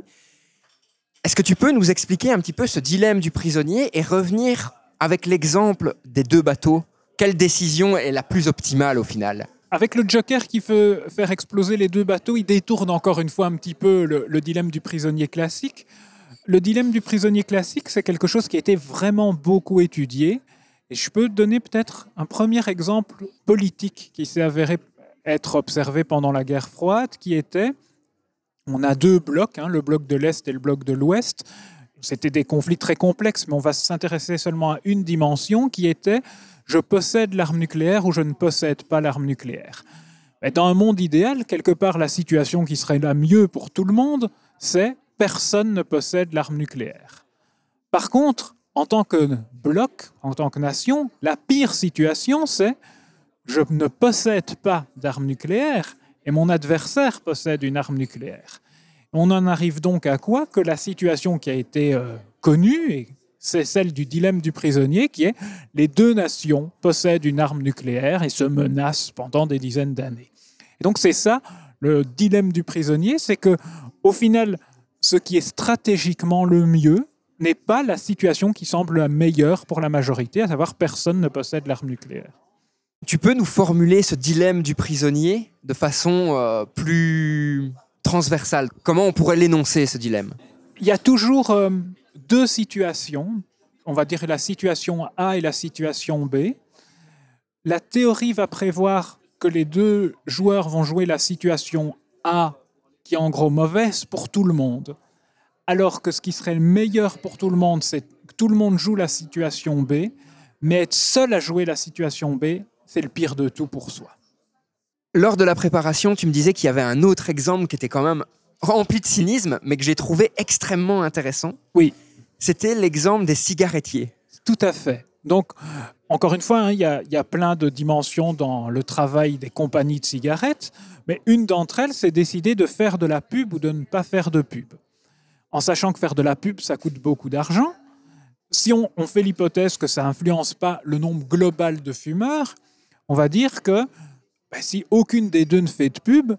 Speaker 1: Est-ce que tu peux nous expliquer un petit peu ce dilemme du prisonnier et revenir avec l'exemple des deux bateaux Quelle décision est la plus optimale au final
Speaker 2: Avec le Joker qui veut faire exploser les deux bateaux, il détourne encore une fois un petit peu le, le dilemme du prisonnier classique. Le dilemme du prisonnier classique, c'est quelque chose qui a été vraiment beaucoup étudié. Et je peux donner peut-être un premier exemple politique qui s'est avéré être observé pendant la guerre froide, qui était, on a deux blocs, hein, le bloc de l'Est et le bloc de l'Ouest. C'était des conflits très complexes, mais on va s'intéresser seulement à une dimension qui était je possède l'arme nucléaire ou je ne possède pas l'arme nucléaire. Mais dans un monde idéal, quelque part, la situation qui serait la mieux pour tout le monde, c'est personne ne possède l'arme nucléaire. Par contre, en tant que bloc, en tant que nation, la pire situation, c'est je ne possède pas d'arme nucléaire et mon adversaire possède une arme nucléaire. On en arrive donc à quoi Que la situation qui a été euh, connue, et c'est celle du dilemme du prisonnier, qui est les deux nations possèdent une arme nucléaire et se menacent pendant des dizaines d'années. Et donc c'est ça le dilemme du prisonnier, c'est que au final, ce qui est stratégiquement le mieux n'est pas la situation qui semble la meilleure pour la majorité, à savoir personne ne possède l'arme nucléaire.
Speaker 1: Tu peux nous formuler ce dilemme du prisonnier de façon euh, plus transversale Comment on pourrait l'énoncer, ce dilemme?
Speaker 2: Il y a toujours euh, deux situations, on va dire la situation A et la situation B. la théorie va prévoir que les deux joueurs vont jouer la situation A, qui est en gros mauvaise pour tout le monde, alors que ce qui serait le meilleur pour tout le monde, c'est que tout le monde joue la situation B, mais être seul à jouer la situation B, c'est le pire de tout pour soi.
Speaker 1: Lors de la préparation, tu me disais qu'il y avait un autre exemple qui était quand même rempli de cynisme, mais que j'ai trouvé extrêmement intéressant.
Speaker 2: Oui.
Speaker 1: C'était l'exemple des cigarettiers.
Speaker 2: Tout à fait. Donc, encore une fois, hein, il y, a- il y a plein de dimensions dans le travail des compagnies de cigarettes, mais une d'entre elles, c'est décider de faire de la pub ou de ne pas faire de pub. En sachant que faire de la pub, ça coûte beaucoup d'argent. Si on, on fait l'hypothèse que ça influence pas le nombre global de fumeurs, on va dire que ben, si aucune des deux ne fait de pub,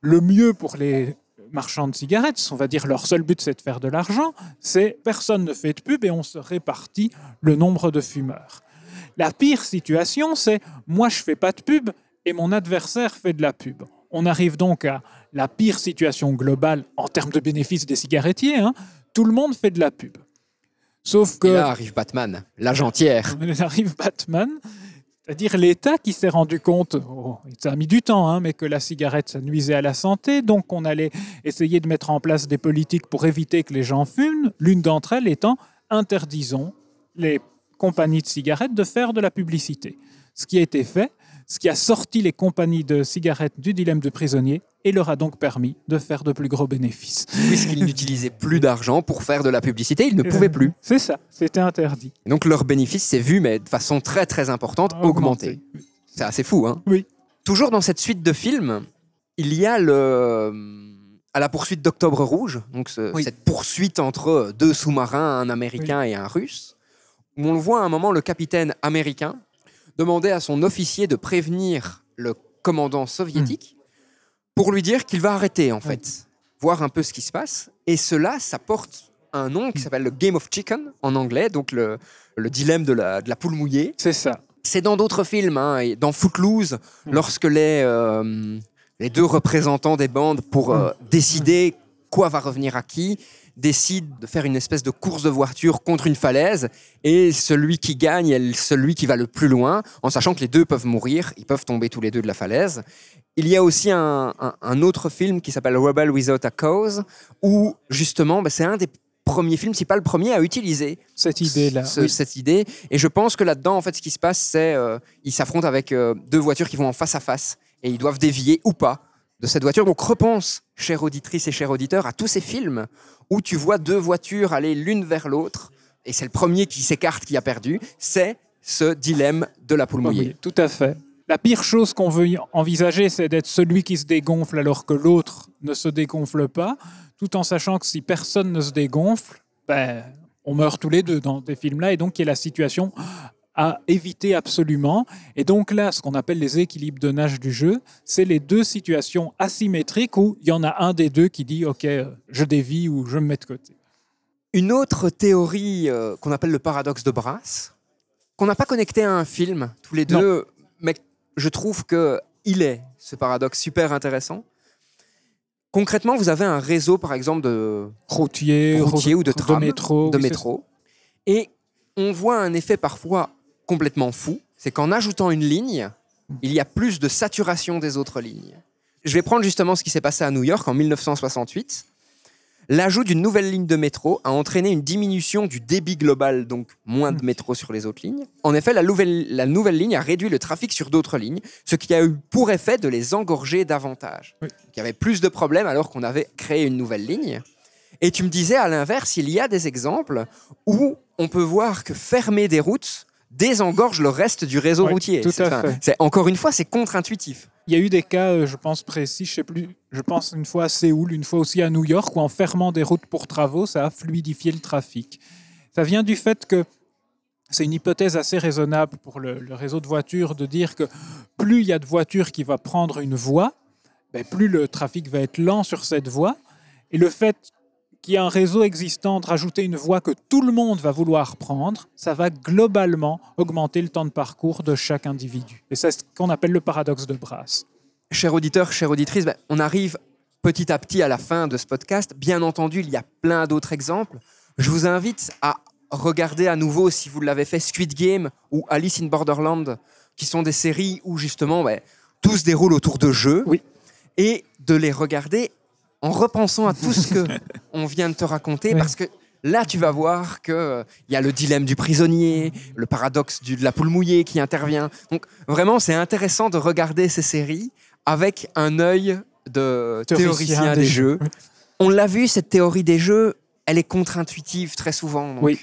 Speaker 2: le mieux pour les marchands de cigarettes, on va dire leur seul but c'est de faire de l'argent, c'est personne ne fait de pub et on se répartit le nombre de fumeurs. La pire situation, c'est moi je fais pas de pub et mon adversaire fait de la pub. On arrive donc à la pire situation globale en termes de bénéfices des cigarettiers. hein. Tout le monde fait de la pub. Sauf que
Speaker 1: Et là arrive Batman, l'âge entière.
Speaker 2: il arrive Batman, c'est-à-dire l'État qui s'est rendu compte, oh, ça a mis du temps, hein, mais que la cigarette, ça nuisait à la santé, donc on allait essayer de mettre en place des politiques pour éviter que les gens fument, l'une d'entre elles étant interdisons les compagnies de cigarettes de faire de la publicité. Ce qui a été fait, ce qui a sorti les compagnies de cigarettes du dilemme de prisonnier et leur a donc permis de faire de plus gros bénéfices.
Speaker 1: Puisqu'ils n'utilisaient plus d'argent pour faire de la publicité, ils ne pouvaient plus.
Speaker 2: C'est ça, c'était interdit.
Speaker 1: Et donc leur bénéfice s'est vu, mais de façon très très importante, augmenter. C'est assez fou, hein
Speaker 2: Oui.
Speaker 1: Toujours dans cette suite de films, il y a le à la poursuite d'Octobre Rouge, donc ce-
Speaker 2: Oui.
Speaker 1: cette poursuite entre deux sous-marins, un Américain et un Russe, où on le voit à un moment le capitaine américain demander à son officier de prévenir le commandant soviétique pour lui dire qu'il va arrêter en fait, voir un peu ce qui se passe. Et cela, ça porte un nom qui s'appelle le Game of Chicken en anglais, donc le, le dilemme de la, de la poule mouillée.
Speaker 2: C'est ça.
Speaker 1: C'est dans d'autres films, hein, et dans Footloose, lorsque les, euh, les deux représentants des bandes, pour euh, décider quoi va revenir à qui, décident de faire une espèce de course de voiture contre une falaise, et celui qui gagne est celui qui va le plus loin, en sachant que les deux peuvent mourir, ils peuvent tomber tous les deux de la falaise. Il y a aussi un, un- un autre film qui s'appelle Rebel Without a Cause, où justement, bah, c'est un des premiers films, si pas le premier, à utiliser
Speaker 2: Cette idée-là.
Speaker 1: ce-
Speaker 2: oui.
Speaker 1: cette idée. Et je pense que là-dedans, en fait, ce qui se passe, c'est euh, ils s'affrontent avec euh, deux voitures qui vont en face à face et ils doivent dévier ou pas de cette voiture. Donc repense, chère auditrice et cher auditeur, à tous ces films où tu vois deux voitures aller l'une vers l'autre et c'est le premier qui s'écarte qui a perdu. C'est ce dilemme de la poule
Speaker 2: Oui,
Speaker 1: mouillée.
Speaker 2: tout à fait. La pire chose qu'on veut envisager, c'est d'être celui qui se dégonfle alors que l'autre ne se dégonfle pas, tout en sachant que si personne ne se dégonfle, ben, on meurt tous les deux dans des films-là, et donc il y a la situation à éviter absolument. Et donc là, ce qu'on appelle les équilibres de nage du jeu, c'est les deux situations asymétriques où il y en a un des deux qui dit OK, euh, je dévie ou je me mets de côté.
Speaker 1: Une autre théorie euh, qu'on appelle le paradoxe de Brass, qu'on n'a pas connecté à un film tous les
Speaker 2: Non.
Speaker 1: deux, mais je trouve que il est ce paradoxe super intéressant. Concrètement, vous avez un réseau, par exemple, de
Speaker 2: Routier,
Speaker 1: routier
Speaker 2: ro-
Speaker 1: ou de tram,
Speaker 2: métro.
Speaker 1: de
Speaker 2: oui, c'est
Speaker 1: métro, et on voit un effet parfois complètement fou, c'est qu'en ajoutant une ligne, il y a plus de saturation des autres lignes. Je vais prendre justement ce qui s'est passé à New York en 1968. L'ajout d'une nouvelle ligne de métro a entraîné une diminution du débit global, donc moins de métro sur les autres lignes. En effet, la nouvelle, la nouvelle ligne a réduit le trafic sur d'autres lignes, ce qui a eu pour effet de les engorger davantage.
Speaker 2: Oui.
Speaker 1: Il y avait plus de problèmes alors qu'on avait créé une nouvelle ligne. Et tu me disais à l'inverse, il y a des exemples où on peut voir que fermer des routes désengorge le reste du réseau
Speaker 2: Oui,
Speaker 1: routier.
Speaker 2: tout à fait.
Speaker 1: encore une fois, c'est contre-intuitif.
Speaker 2: Il y a eu des cas, euh, je pense précis, je sais plus, je pense une fois à Séoul, une fois aussi à New York, où en fermant des routes pour travaux, ça a fluidifié le trafic. Ça vient du fait que c'est une hypothèse assez raisonnable pour le, le réseau de voitures de dire que plus il y a de voitures qui vont prendre une voie, ben, plus le trafic va être lent sur cette voie. Et le fait qu'il y a un réseau existant de rajouter une voie que tout le monde va vouloir prendre, ça va globalement augmenter le temps de parcours de chaque individu. Et c'est ce qu'on appelle le paradoxe de Brass.
Speaker 1: Chers auditeurs, chères auditrices, ben, on arrive petit à petit à la fin de ce podcast. Bien entendu, il y a plein d'autres exemples. Je vous invite à regardez à nouveau, si vous l'avez fait, Squid Game ou Alice in Borderland, qui sont des séries où justement ouais, tout se déroule autour de jeux,
Speaker 2: Oui.
Speaker 1: et de les regarder en repensant à tout ce que on vient de te raconter,
Speaker 2: Oui.
Speaker 1: parce que là, tu vas voir qu'il y a le dilemme du prisonnier, le paradoxe du- de la poule mouillée qui intervient. Donc vraiment, c'est intéressant de regarder ces séries avec un œil de théoricien, des, jeux. On l'a vu, cette théorie des jeux, elle est contre-intuitive très souvent. Donc
Speaker 2: Oui.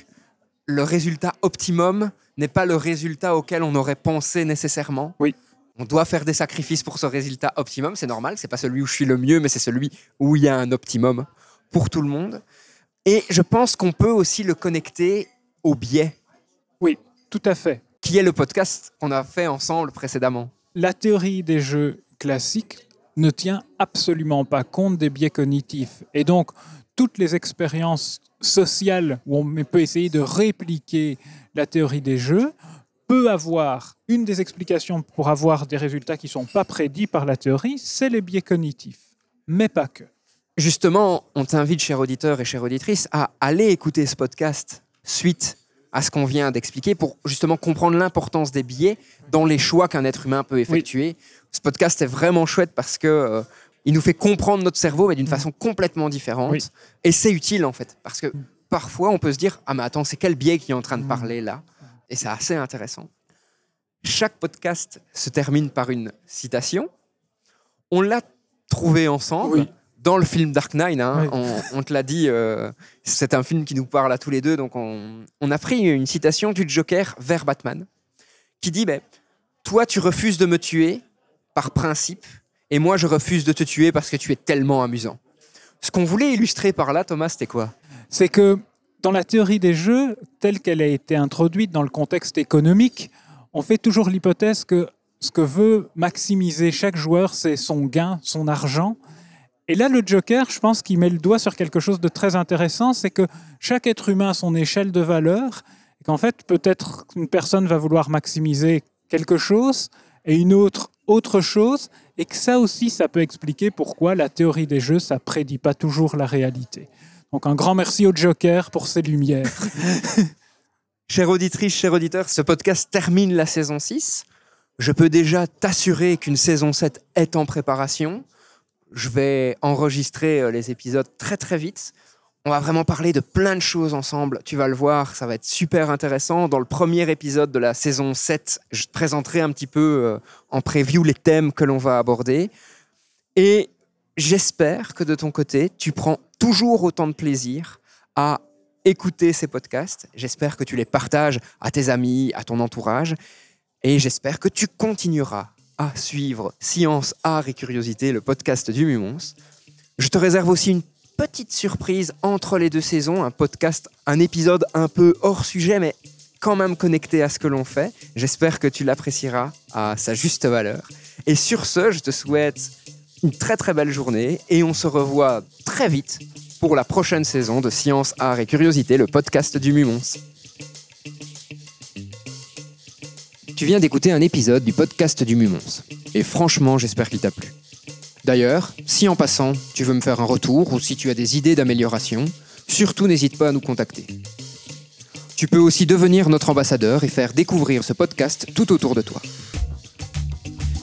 Speaker 1: Le résultat optimum n'est pas le résultat auquel on aurait pensé nécessairement.
Speaker 2: Oui.
Speaker 1: On doit faire des sacrifices pour ce résultat optimum, c'est normal. C'est pas celui où je suis le mieux, mais c'est celui où il y a un optimum pour tout le monde. Et je pense qu'on peut aussi le connecter au biais,
Speaker 2: Tout à fait.
Speaker 1: qui est le podcast qu'on a fait ensemble précédemment?
Speaker 2: La théorie des jeux classiques ne tient absolument pas compte des biais cognitifs. Et donc, toutes les expériences sociales où on peut essayer de répliquer la théorie des jeux peut avoir une des explications pour avoir des résultats qui ne sont pas prédits par la théorie, c'est les biais cognitifs, mais pas que.
Speaker 1: Justement, on t'invite, cher auditeur et chère auditrice, à aller écouter ce podcast suite à ce qu'on vient d'expliquer pour justement comprendre l'importance des biais dans les choix qu'un être humain peut effectuer. Ce podcast est vraiment chouette parce que euh, il nous fait comprendre notre cerveau, mais d'une façon complètement différente.
Speaker 2: Oui.
Speaker 1: Et c'est utile en fait, parce que parfois on peut se dire ah mais attends c'est quel biais qui est en train de parler là? Et c'est assez intéressant. Chaque podcast se termine par une citation. On l'a trouvé ensemble
Speaker 2: Oui.
Speaker 1: dans le film Dark Knight. hein.
Speaker 2: Oui.
Speaker 1: On, on te l'a dit, euh, c'est un film qui nous parle à tous les deux. Donc on, on a pris une citation du Joker vers Batman qui dit ben, Toi, tu refuses de me tuer par principe, et moi, je refuse de te tuer parce que tu es tellement amusant. Ce qu'on voulait illustrer par là, Thomas, c'était quoi?
Speaker 2: C'est que dans la théorie des jeux, telle qu'elle a été introduite dans le contexte économique, on fait toujours l'hypothèse que ce que veut maximiser chaque joueur, c'est son gain, son argent. Et là, le Joker, je pense qu'il met le doigt sur quelque chose de très intéressant, c'est que chaque être humain a son échelle de valeur, et qu'en fait, peut-être une personne va vouloir maximiser quelque chose, et une autre autre chose, et que ça aussi, ça peut expliquer pourquoi la théorie des jeux, ça prédit pas toujours la réalité. Donc un grand merci au Joker pour ses lumières.
Speaker 1: Chère auditrice, cher auditeur, ce podcast termine la saison 6. Je peux déjà t'assurer qu'une saison 7 est en préparation. Je vais enregistrer euh, les épisodes très très vite. On va vraiment parler de plein de choses ensemble. Tu vas le voir, ça va être super intéressant. Dans le premier épisode de la saison 7, je te présenterai un petit peu euh, en preview les thèmes que l'on va aborder. Et j'espère que de ton côté, tu prends toujours autant de plaisir à écouter ces podcasts. J'espère que tu les partages à tes amis, à ton entourage. Et j'espère que tu continueras à suivre Science, Art et Curiosité, le podcast du Mumons. Je te réserve aussi une petite surprise entre les deux saisons, un podcast, un épisode un peu hors sujet, mais quand même connecté à ce que l'on fait. J'espère que tu l'apprécieras à sa juste valeur. Et sur ce, je te souhaite une très très belle journée et on se revoit très vite pour la prochaine saison de Science, Art et Curiosité, le podcast du Mumons. Tu viens d'écouter un épisode du podcast du Mumons. Et franchement, j'espère qu'il t'a plu. D'ailleurs, si en passant, tu veux me faire un retour ou si tu as des idées d'amélioration, surtout n'hésite pas à nous contacter. Tu peux aussi devenir notre ambassadeur et faire découvrir ce podcast tout autour de toi.